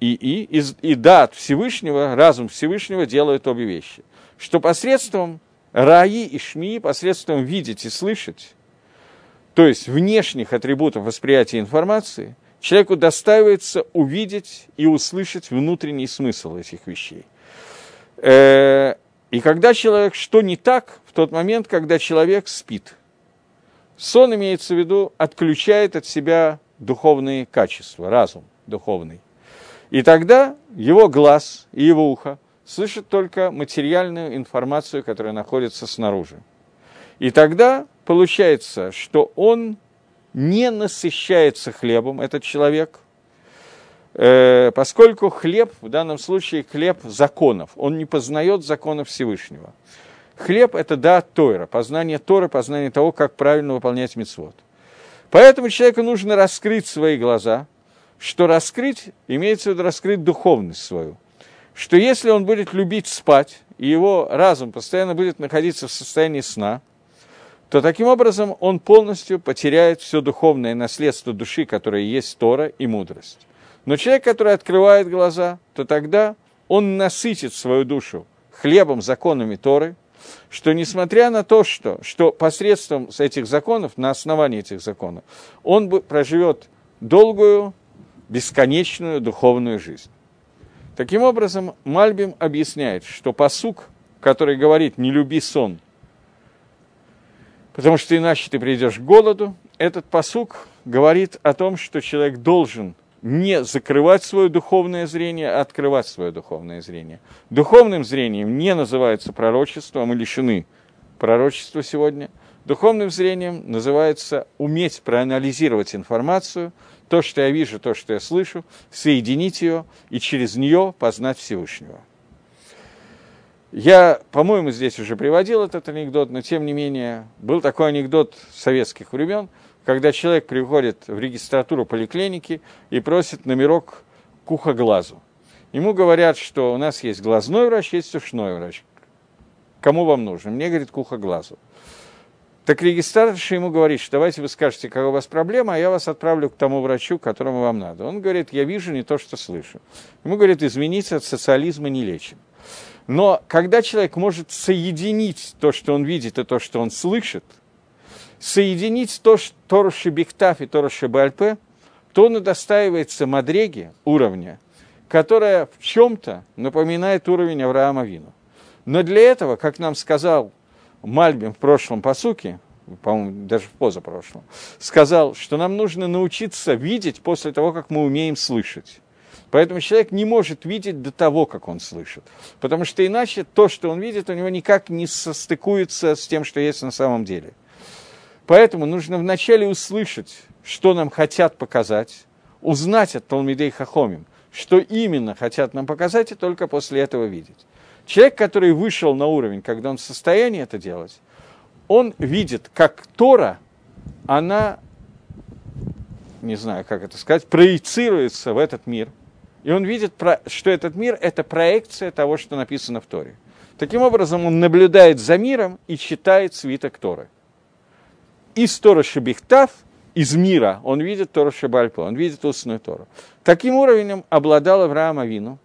и, и, и, и дат Всевышнего, разум Всевышнего делают обе вещи. Что посредством раи и шми, посредством видеть и слышать, то есть внешних атрибутов восприятия информации – человеку достаивается увидеть и услышать внутренний смысл этих вещей. Э, и когда человек, что не так, в тот момент, когда человек спит. Сон имеется в виду, отключает от себя духовные качества, разум духовный. И тогда его глаз и его ухо слышат только материальную информацию, которая находится снаружи. И тогда получается, что он не насыщается хлебом, этот человек, э, поскольку хлеб, в данном случае хлеб законов, он не познает законов Всевышнего. Хлеб – это да, Тойра, познание Торы, познание того, как правильно выполнять мицвод. Поэтому человеку нужно раскрыть свои глаза, что раскрыть, имеется в виду раскрыть духовность свою. Что если он будет любить спать, и его разум постоянно будет находиться в состоянии сна – то таким образом он полностью потеряет все духовное наследство души, которое есть Тора и мудрость. Но человек, который открывает глаза, то тогда он насытит свою душу хлебом, законами Торы, что несмотря на то, что, что посредством этих законов, на основании этих законов, он проживет долгую, бесконечную духовную жизнь. Таким образом, Мальбим объясняет, что посук, который говорит «не люби сон», потому что иначе ты придешь к голоду. Этот посук говорит о том, что человек должен не закрывать свое духовное зрение, а открывать свое духовное зрение. Духовным зрением не называется пророчество, а мы лишены пророчества сегодня. Духовным зрением называется уметь проанализировать информацию, то, что я вижу, то, что я слышу, соединить ее и через нее познать Всевышнего. Я, по-моему, здесь уже приводил этот анекдот, но тем не менее, был такой анекдот советских времен, когда человек приходит в регистратуру поликлиники и просит номерок к ухоглазу. Ему говорят, что у нас есть глазной врач, есть ушной врач. Кому вам нужен? Мне, говорит, к ухоглазу. Так регистраторша ему говорит, что давайте вы скажете, какая у вас проблема, а я вас отправлю к тому врачу, которому вам надо. Он говорит, я вижу не то, что слышу. Ему говорит, извините, от социализма не лечим. Но когда человек может соединить то, что он видит, и то, что он слышит, соединить то, что Тору Шебектаф и Тору Шебальпе, то он удостаивается мадреги уровня, которая в чем-то напоминает уровень Авраама Вину. Но для этого, как нам сказал Мальбим в прошлом посуке, по-моему, даже в позапрошлом, сказал, что нам нужно научиться видеть после того, как мы умеем слышать. Поэтому человек не может видеть до того, как он слышит. Потому что иначе то, что он видит, у него никак не состыкуется с тем, что есть на самом деле. Поэтому нужно вначале услышать, что нам хотят показать, узнать от Талмидей Хахомим, что именно хотят нам показать, и только после этого видеть. Человек, который вышел на уровень, когда он в состоянии это делать, он видит, как Тора, она не знаю, как это сказать, проецируется в этот мир, и он видит, что этот мир – это проекция того, что написано в Торе. Таким образом, он наблюдает за миром и читает свиток Торы. Из Тора Шебихтав, из мира, он видит Тору Шебальпо, он видит устную Тору. Таким уровнем обладал Авраам Авину,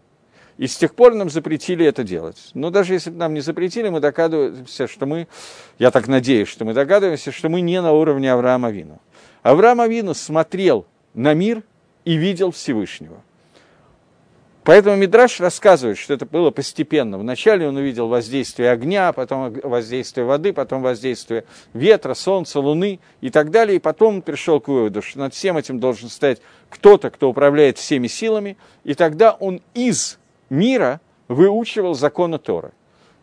и с тех пор нам запретили это делать. Но даже если бы нам не запретили, мы догадываемся, что мы, я так надеюсь, что мы догадываемся, что мы не на уровне Авраама Авину. Авраам Авину смотрел на мир и видел Всевышнего. Поэтому Мидраш рассказывает, что это было постепенно. Вначале он увидел воздействие огня, потом воздействие воды, потом воздействие ветра, солнца, луны и так далее. И потом пришел к выводу, что над всем этим должен стоять кто-то, кто управляет всеми силами. И тогда он из мира выучивал законы Торы.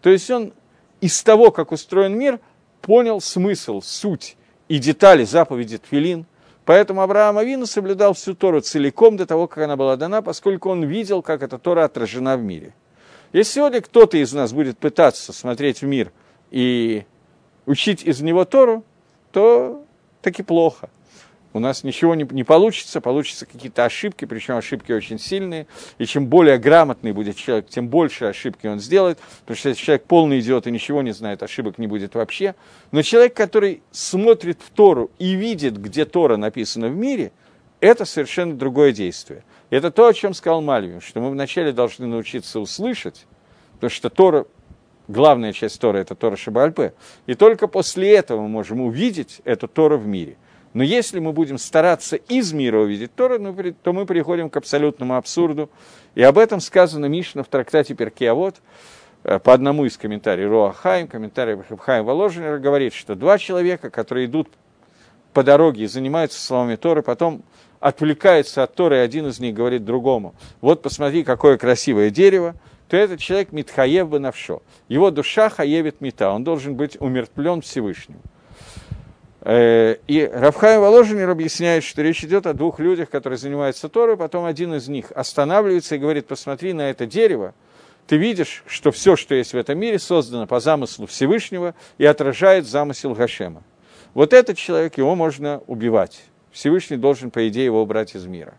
То есть он из того, как устроен мир, понял смысл, суть и детали заповеди Твилин – Поэтому Авраам Авину соблюдал всю Тору целиком до того, как она была дана, поскольку он видел, как эта Тора отражена в мире. Если сегодня кто-то из нас будет пытаться смотреть в мир и учить из него Тору, то таки плохо у нас ничего не, не получится, получатся какие-то ошибки, причем ошибки очень сильные, и чем более грамотный будет человек, тем больше ошибки он сделает, потому что если человек полный идиот и ничего не знает, ошибок не будет вообще. Но человек, который смотрит в Тору и видит, где Тора написана в мире, это совершенно другое действие. Это то, о чем сказал Мальвин, что мы вначале должны научиться услышать, потому что Тора, главная часть Тора – это Тора Шабальпе, и только после этого мы можем увидеть эту Тору в мире – но если мы будем стараться из мира увидеть Тору, то мы приходим к абсолютному абсурду. И об этом сказано Мишна в трактате Перкиавод, э, по одному из комментариев Роа Хайм, комментарий Хайм Воложенера, говорит, что два человека, которые идут по дороге и занимаются словами Торы, потом отвлекаются от Торы, и один из них говорит другому, вот посмотри, какое красивое дерево, то этот человек Митхаев бы навшо. Его душа хаевит мита, он должен быть умертвлен Всевышним. Э, и Равхай Воложенер объясняет, что речь идет о двух людях, которые занимаются Торой, потом один из них останавливается и говорит, посмотри на это дерево, ты видишь, что все, что есть в этом мире, создано по замыслу Всевышнего и отражает замысел Гашема. Вот этот человек, его можно убивать. Всевышний должен, по идее, его убрать из мира.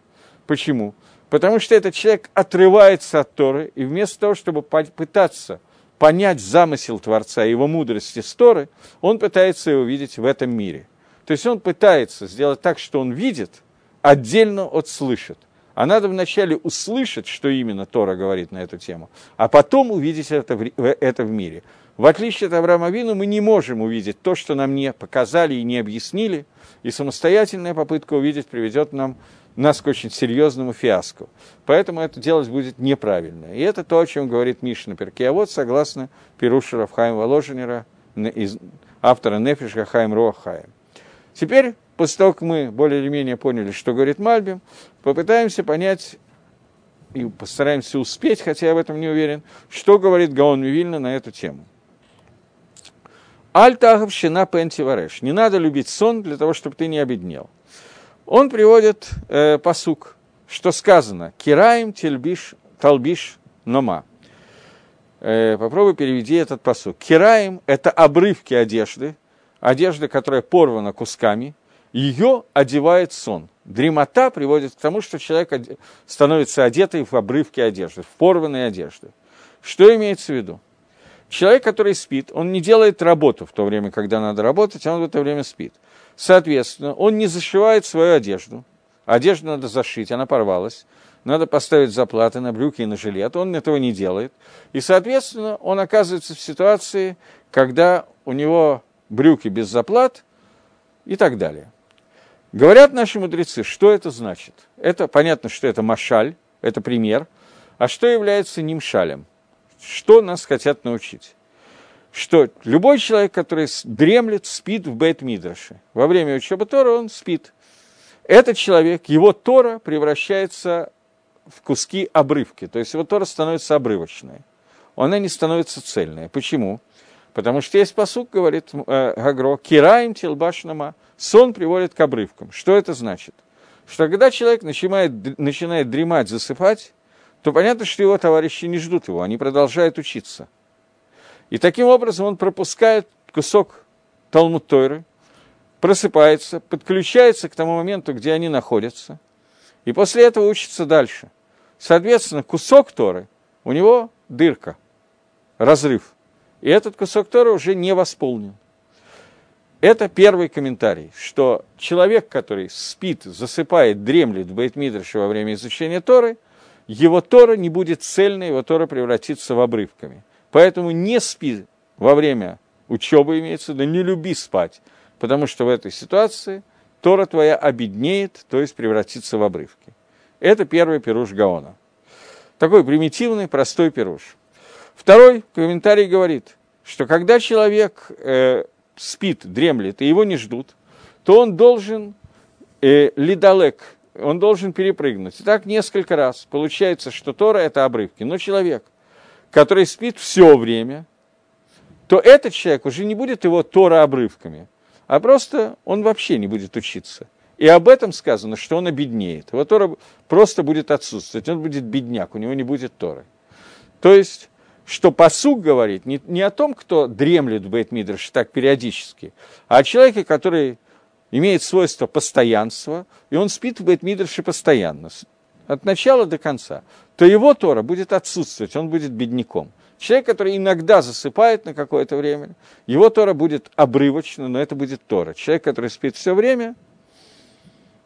Почему? Потому что этот человек отрывается от Торы, и вместо того, чтобы пытаться понять замысел Творца и его мудрости Сторы, он пытается его видеть в этом мире. То есть он пытается сделать так, что он видит, отдельно от слышит. А надо вначале услышать, что именно Тора говорит на эту тему, а потом увидеть это в, это в мире. В отличие от Авраама Вину, мы не можем увидеть то, что нам не показали и не объяснили, и самостоятельная попытка увидеть приведет нам нас к очень серьезному фиаско. Поэтому это делать будет неправильно. И это то, о чем говорит Мишна Перкиавод, согласно Перуша Рафхайм Воложенера, из автора Нефиша Хайм Руахаем. Теперь, после того, как мы более или менее поняли, что говорит Мальбим, попытаемся понять и постараемся успеть, хотя я в этом не уверен, что говорит Гаон Вивильна на эту тему. Аль-Тахав Шина Пенти Вареш. Не надо любить сон для того, чтобы ты не обеднел он приводит э, посук, что сказано «Кираем тельбиш, талбиш нома». Э, попробуй переведи этот посук. «Кираем» – это обрывки одежды, одежда, которая порвана кусками, ее одевает сон. Дремота приводит к тому, что человек становится одетый в обрывки одежды, в порванной одежды. Что имеется в виду? Человек, который спит, он не делает работу в то время, когда надо работать, а он в это время спит. Соответственно, он не зашивает свою одежду. Одежду надо зашить, она порвалась. Надо поставить заплаты на брюки и на жилет. Он этого не делает. И, соответственно, он оказывается в ситуации, когда у него брюки без заплат и так далее. Говорят наши мудрецы, что это значит. Это понятно, что это машаль, это пример. А что является нимшалем? Что нас хотят научить? Что любой человек, который дремлет, спит в Бет-Мидраше. Во время учебы Тора он спит. Этот человек, его Тора превращается в куски обрывки, то есть его Тора становится обрывочной. Она не становится цельной. Почему? Потому что есть посук, говорит э, Гагро, кираем телбашнама, сон приводит к обрывкам. Что это значит? Что когда человек начинает, начинает дремать, засыпать, то понятно, что его товарищи не ждут его, они продолжают учиться – и таким образом он пропускает кусок Талмуд Тойры, просыпается, подключается к тому моменту, где они находятся, и после этого учится дальше. Соответственно, кусок Торы, у него дырка, разрыв. И этот кусок Торы уже не восполнен. Это первый комментарий, что человек, который спит, засыпает, дремлет в Бейтмидрше во время изучения Торы, его Тора не будет цельной, его Тора превратится в обрывками. Поэтому не спи во время учебы, имеется в виду, не люби спать, потому что в этой ситуации Тора твоя обеднеет, то есть превратится в обрывки. Это первый пируш Гаона. Такой примитивный, простой пируш. Второй комментарий говорит, что когда человек э, спит, дремлет, и его не ждут, то он должен э, лидалек, он должен перепрыгнуть. И так несколько раз. Получается, что Тора – это обрывки. Но человек, который спит все время, то этот человек уже не будет его Тора обрывками, а просто он вообще не будет учиться. И об этом сказано, что он обеднеет. Его Тора просто будет отсутствовать, он будет бедняк, у него не будет Торы. То есть что посуг говорит не, не о том, кто дремлет в Бейтмидрше так периодически, а о человеке, который имеет свойство постоянства, и он спит в Бейтмидрше постоянно, от начала до конца, то его Тора будет отсутствовать, он будет бедняком. Человек, который иногда засыпает на какое-то время, его Тора будет обрывочно, но это будет Тора. Человек, который спит все время,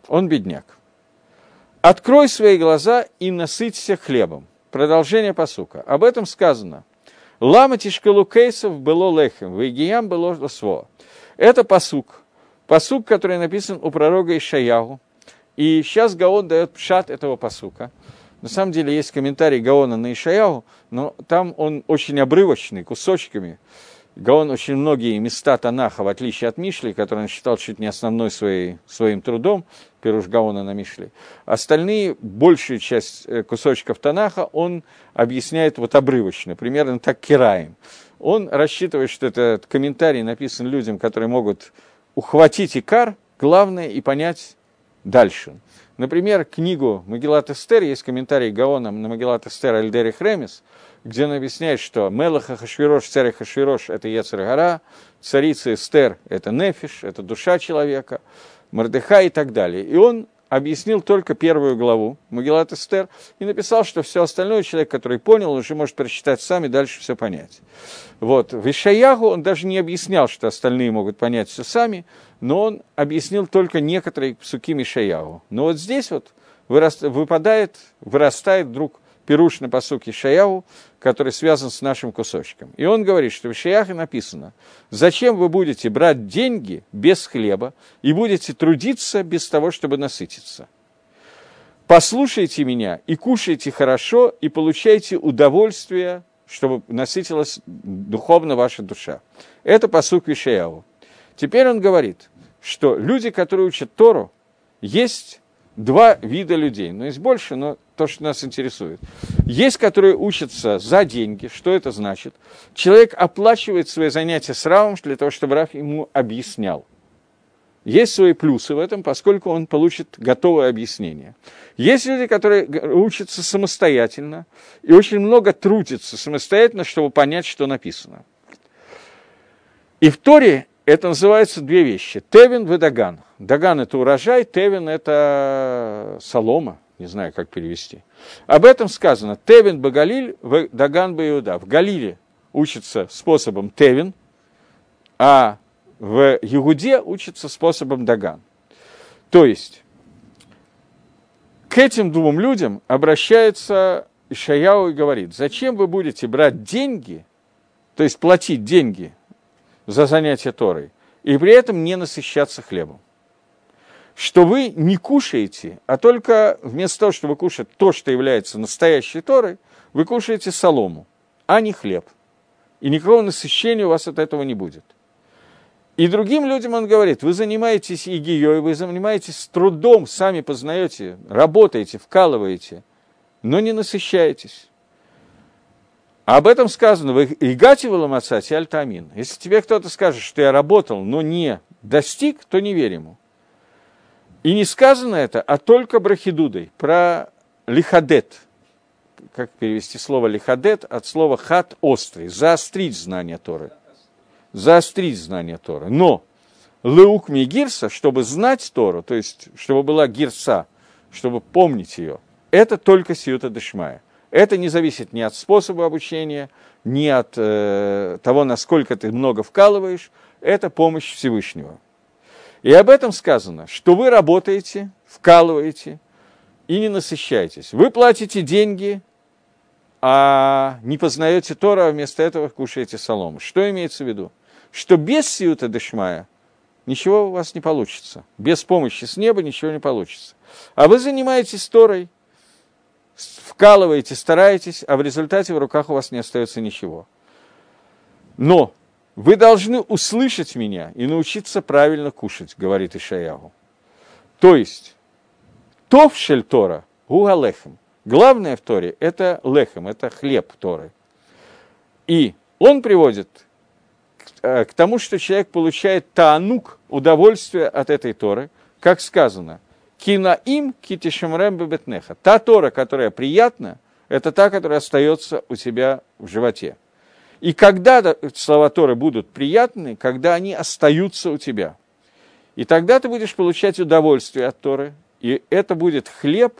он бедняк. Открой свои глаза и насыться хлебом. Продолжение посука. Об этом сказано. Лама тишкалу кейсов было лехем, вегиям было сво. Это посук. Посук, который написан у пророка Ишаяху. И сейчас Гаон дает пшат этого посука. На самом деле есть комментарий Гаона на Ишаяху, но там он очень обрывочный, кусочками. Гаон очень многие места Танаха, в отличие от Мишли, который он считал чуть не основной своей, своим трудом, Пируш Гаона на Мишли, остальные, большую часть э, кусочков Танаха он объясняет вот обрывочно, примерно так Кираем. Он рассчитывает, что этот комментарий написан людям, которые могут ухватить Икар, главное, и понять дальше. Например, книгу Магеллат Эстер, есть комментарий Гаона на Магеллат Эстер Альдери Хремис, где он объясняет, что Мелаха Хашвирош, царь Хашвирош – это Ецаргара, царица Эстер – это Нефиш, это душа человека, Мордыха и так далее. И он объяснил только первую главу Магеллат Эстер и написал, что все остальное человек, который понял, уже может прочитать сам и дальше все понять. Вот. В Ишаягу он даже не объяснял, что остальные могут понять все сами, но он объяснил только некоторые псуки Мишаягу. Но вот здесь вот выпадает, вырастает вдруг пируш на посуке Шаяу, который связан с нашим кусочком. И он говорит, что в Шаяхе написано, зачем вы будете брать деньги без хлеба и будете трудиться без того, чтобы насытиться. Послушайте меня и кушайте хорошо, и получайте удовольствие, чтобы насытилась духовно ваша душа. Это посук Вишаяу. Теперь он говорит, что люди, которые учат Тору, есть два вида людей. Но есть больше, но то, что нас интересует. Есть, которые учатся за деньги. Что это значит? Человек оплачивает свои занятия с Равом для того, чтобы Рав ему объяснял. Есть свои плюсы в этом, поскольку он получит готовое объяснение. Есть люди, которые учатся самостоятельно и очень много трудятся самостоятельно, чтобы понять, что написано. И в Торе это называется две вещи. Тевин и Даган. Даган – это урожай, Тевин – это солома, не знаю, как перевести. Об этом сказано. Тевин Багалиль, Даган Баиуда. В Галиле учится способом Тевин, а в Ягуде учится способом Даган. То есть, к этим двум людям обращается Ишаяу и говорит, зачем вы будете брать деньги, то есть платить деньги за занятие Торой, и при этом не насыщаться хлебом. Что вы не кушаете, а только вместо того, чтобы кушать то, что является настоящей Торой, вы кушаете солому, а не хлеб. И никакого насыщения у вас от этого не будет. И другим людям он говорит, вы занимаетесь игией, вы занимаетесь трудом, сами познаете, работаете, вкалываете, но не насыщаетесь. Об этом сказано, вы игати валамацати альтамин. Если тебе кто-то скажет, что я работал, но не достиг, то не верь ему. И не сказано это, а только брахидудой, про лихадет. Как перевести слово лихадет от слова хат острый, заострить знание Торы. Заострить знание Торы. Но леук ми гирса, чтобы знать Тору, то есть, чтобы была гирса, чтобы помнить ее, это только сиюта дешмая. Это не зависит ни от способа обучения, ни от э, того, насколько ты много вкалываешь, это помощь Всевышнего. И об этом сказано, что вы работаете, вкалываете и не насыщаетесь. Вы платите деньги, а не познаете Тора, а вместо этого кушаете солому. Что имеется в виду? Что без сиюта дешмая ничего у вас не получится. Без помощи с неба ничего не получится. А вы занимаетесь Торой, вкалываете, стараетесь, а в результате в руках у вас не остается ничего. Но вы должны услышать меня и научиться правильно кушать, говорит Ишаягу. То есть, тов шель Тора, гугалехем. Главное в Торе – это лехем, это хлеб Торы. И он приводит к, э, тому, что человек получает таанук, удовольствие от этой Торы, как сказано, кинаим китишемрем бебетнеха. Та Тора, которая приятна, это та, которая остается у тебя в животе. И когда слова Торы будут приятны, когда они остаются у тебя. И тогда ты будешь получать удовольствие от Торы, и это будет хлеб,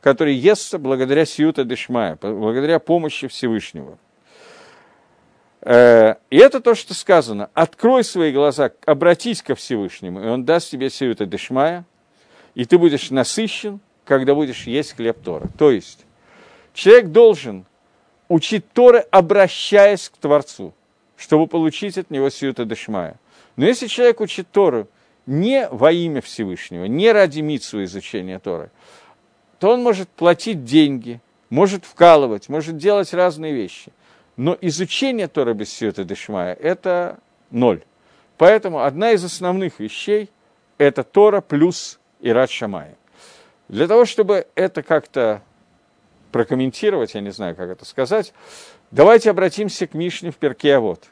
который естся благодаря Сиюта Дешмая, благодаря помощи Всевышнего. Э, и это то, что сказано. Открой свои глаза, обратись ко Всевышнему, и Он даст тебе Сиюта Дешмая, и ты будешь насыщен, когда будешь есть хлеб Тора. То есть человек должен учить Торы, обращаясь к Творцу, чтобы получить от него сиюта дешмая. Но если человек учит Тору не во имя Всевышнего, не ради митсу изучения Торы, то он может платить деньги, может вкалывать, может делать разные вещи. Но изучение Торы без сиюта дешмая – это ноль. Поэтому одна из основных вещей – это Тора плюс Ират Шамая. Для того, чтобы это как-то прокомментировать, я не знаю, как это сказать, давайте обратимся к Мишне в Перкеавод.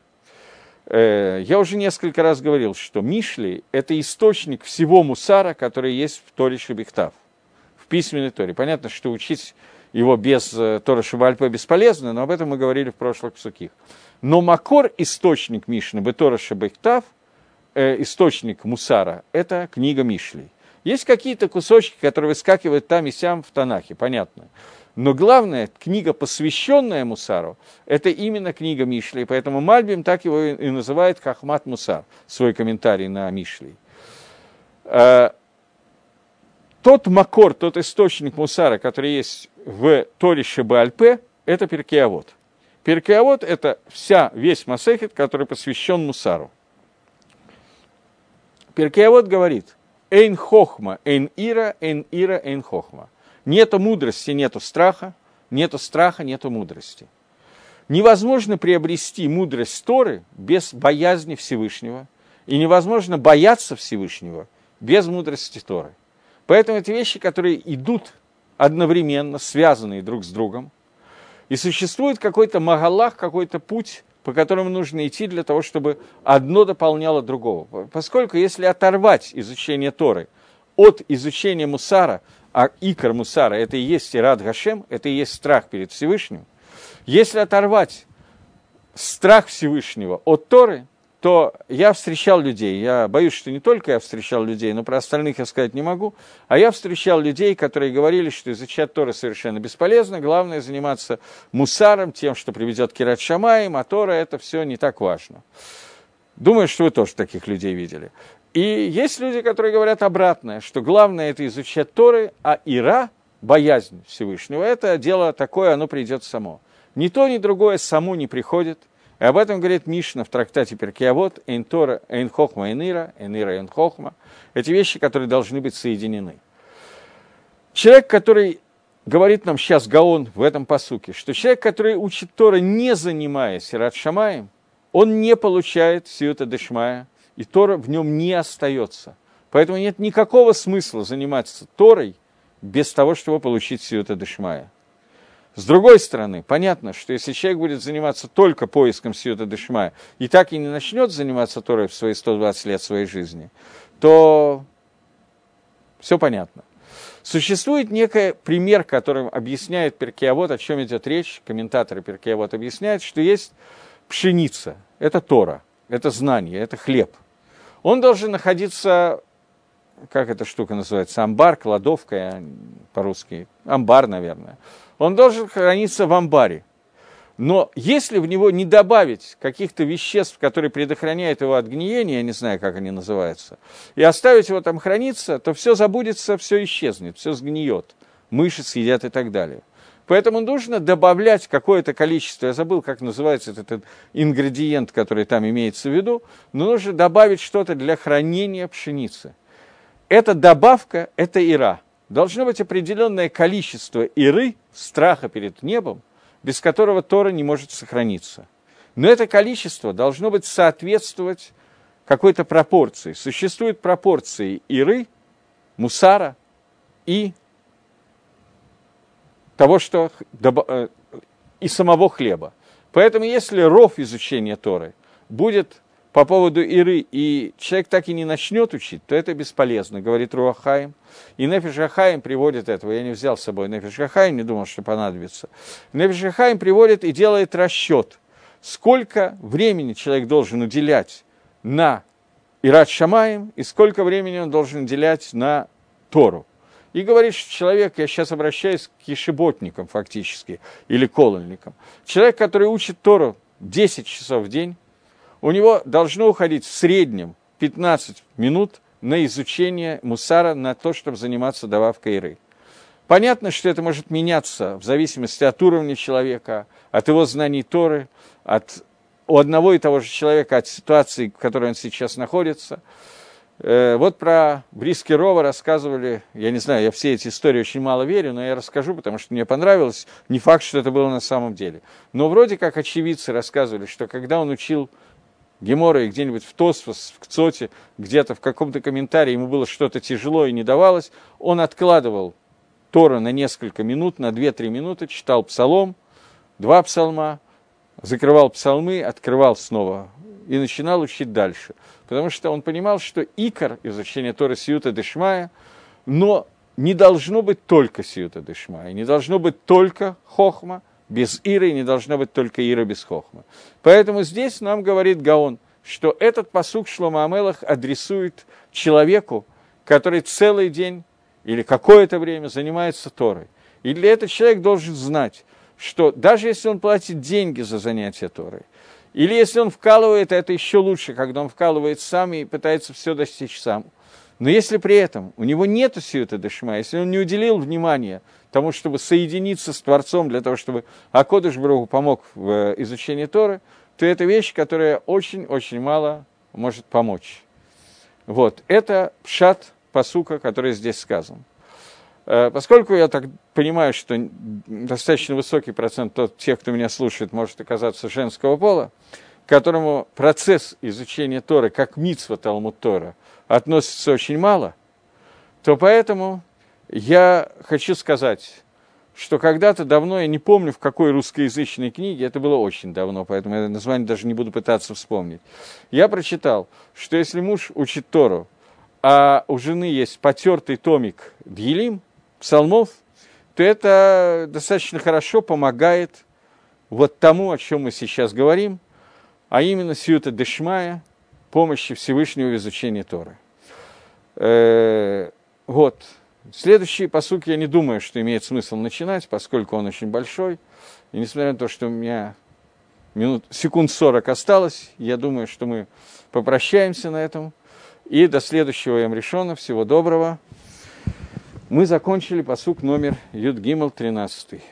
Э, я уже несколько раз говорил, что Мишли – это источник всего мусара, который есть в Торе Шебехтав, в письменной Торе. Понятно, что учить его без э, Тора Шабальпа бесполезно, но об этом мы говорили в прошлых псуких. Но Макор, источник Мишны, Бетора Шебехтав, э, источник мусара, это книга Мишли. Есть какие-то кусочки, которые выскакивают там и сям в Танахе, понятно. Но главная книга, посвященная Мусару, это именно книга Мишли, поэтому Мальбим так его и называет Хахмат Мусар, свой комментарий на Мишли. Э, тот макор, тот источник Мусара, который есть в Торе Шебальпе, это Перкеавод. Перкеавод – это вся, весь Масехет, который посвящен Мусару. Перкеавод говорит, «Эйн хохма, эйн ира, эйн ира, эйн хохма». Нету мудрости, нету страха, нету страха, нету мудрости. Невозможно приобрести мудрость Торы без боязни Всевышнего, и невозможно бояться Всевышнего без мудрости Торы. Поэтому это вещи, которые идут одновременно, связанные друг с другом, и существует какой-то магалах, какой-то путь, по которому нужно идти для того, чтобы одно дополняло другого. Поскольку если оторвать изучение Торы от изучения Мусара – а икор мусара – это и есть ирад Гашем, это и есть страх перед Всевышним, если оторвать страх Всевышнего от Торы, то я встречал людей, я боюсь, что не только я встречал людей, но про остальных я сказать не могу, а я встречал людей, которые говорили, что изучать Торы совершенно бесполезно, главное заниматься мусаром, тем, что приведет к Ират Шамаем, а Тора это все не так важно. Думаю, что вы тоже таких людей видели. И есть люди, которые говорят обратное, что главное это изучать Торы, а Ира, боязнь Всевышнего, это дело такое, оно придет само. Ни то, ни другое само не приходит. И об этом говорит Мишна в трактате Перкиавод, «Эйн Тора, эйн хохма, эйн ира, эйн ира, эйн хохма». Эти вещи, которые должны быть соединены. Человек, который говорит нам сейчас Гаон в этом посуке, что человек, который учит Тора, не занимаясь Ират Шамаем, он не получает Сиюта Дешмая, и Тора в нем не остается. Поэтому нет никакого смысла заниматься Торой без того, чтобы получить Сиюта Дешмая. С другой стороны, понятно, что если человек будет заниматься только поиском Сиюта Дешмая и так и не начнет заниматься Торой в свои 120 лет своей жизни, то все понятно. Существует некий пример, которым объясняет Перкеавод, о чем идет речь, комментаторы Перкеавод объясняют, что есть пшеница, это Тора, это знание, это хлеб – он должен находиться, как эта штука называется, амбар, кладовка по-русски, амбар, наверное. Он должен храниться в амбаре. Но если в него не добавить каких-то веществ, которые предохраняют его от гниения, я не знаю, как они называются, и оставить его там храниться, то все забудется, все исчезнет, все сгниет. Мыши съедят и так далее. Поэтому нужно добавлять какое-то количество, я забыл, как называется этот, этот ингредиент, который там имеется в виду, но нужно добавить что-то для хранения пшеницы. Эта добавка – это ира. Должно быть определенное количество иры, страха перед небом, без которого Тора не может сохраниться. Но это количество должно быть соответствовать какой-то пропорции. Существуют пропорции иры, мусара и того, что э, и самого хлеба. Поэтому если ров изучения Торы будет по поводу Иры, и человек так и не начнет учить, то это бесполезно, говорит Руахаим. И Нефиш приводит этого, я не взял с собой Нефиш не думал, что понадобится. Нефиш приводит и делает расчет, сколько времени человек должен уделять на Ират Шамаем, и сколько времени он должен уделять на Тору. И говорит, что человек, я сейчас обращаюсь к ешеботникам фактически, или колольникам, человек, который учит Тору 10 часов в день, у него должно уходить в среднем 15 минут на изучение мусара, на то, чтобы заниматься дававкой иры. Понятно, что это может меняться в зависимости от уровня человека, от его знаний Торы, от у одного и того же человека, от ситуации, в которой он сейчас находится. Э, вот про Бриски Рова рассказывали, я не знаю, я все эти истории очень мало верю, но я расскажу, потому что мне понравилось. Не факт, что это было на самом деле. Но вроде как очевидцы рассказывали, что когда он учил Гемора и где-нибудь в Тосфос, в Кцоте, где-то в каком-то комментарии ему было что-то тяжело и не давалось, он откладывал Тора на несколько минут, на 2-3 минуты, читал псалом, два псалма, закрывал псалмы, открывал снова и начинал учить дальше. Потому что он понимал, что икор изучения Торы Сиюта Дешмая, но не должно быть только Сиюта Дешмая, не должно быть только Хохма, без Иры не должна быть только Ира без Хохма. Поэтому здесь нам говорит Гаон, что этот посук Шлома Амелах адресует человеку, который целый день или какое-то время занимается Торой. И для этого человек должен знать, что даже если он платит деньги за занятие Торой, или если он вкалывает, это еще лучше, когда он вкалывает сам и пытается все достичь сам. Но если при этом у него нет сиюта дешма, если он не уделил внимания тому, чтобы соединиться с Творцом для того, чтобы Акодыш Бругу помог в э, изучении Торы, то это вещь, которая очень-очень мало может помочь. Вот, это пшат посука, который здесь сказан. Э, поскольку я так понимаю, что достаточно высокий процент тот, тех, кто меня слушает, может оказаться женского пола, которому процесс изучения Торы, как митсва Талмуд Тора, относится очень мало, то поэтому я хочу сказать, что когда-то давно, я не помню, в какой русскоязычной книге, это было очень давно, поэтому я название даже не буду пытаться вспомнить, я прочитал, что если муж учит Тору, а у жены есть потертый томик Дгилим, псалмов, то это достаточно хорошо помогает вот тому, о чем мы сейчас говорим, а именно Сьюта Дешмая, помощи Всевышнего в изучении Торы. Э, вот. Следующий посук я не думаю, что имеет смысл начинать, поскольку он очень большой. И несмотря на то, что у меня минут, секунд 40 осталось, я думаю, что мы попрощаемся на этом. И до следующего Ямрешона. Всего доброго. Мы закончили посук номер Юдгимл 13.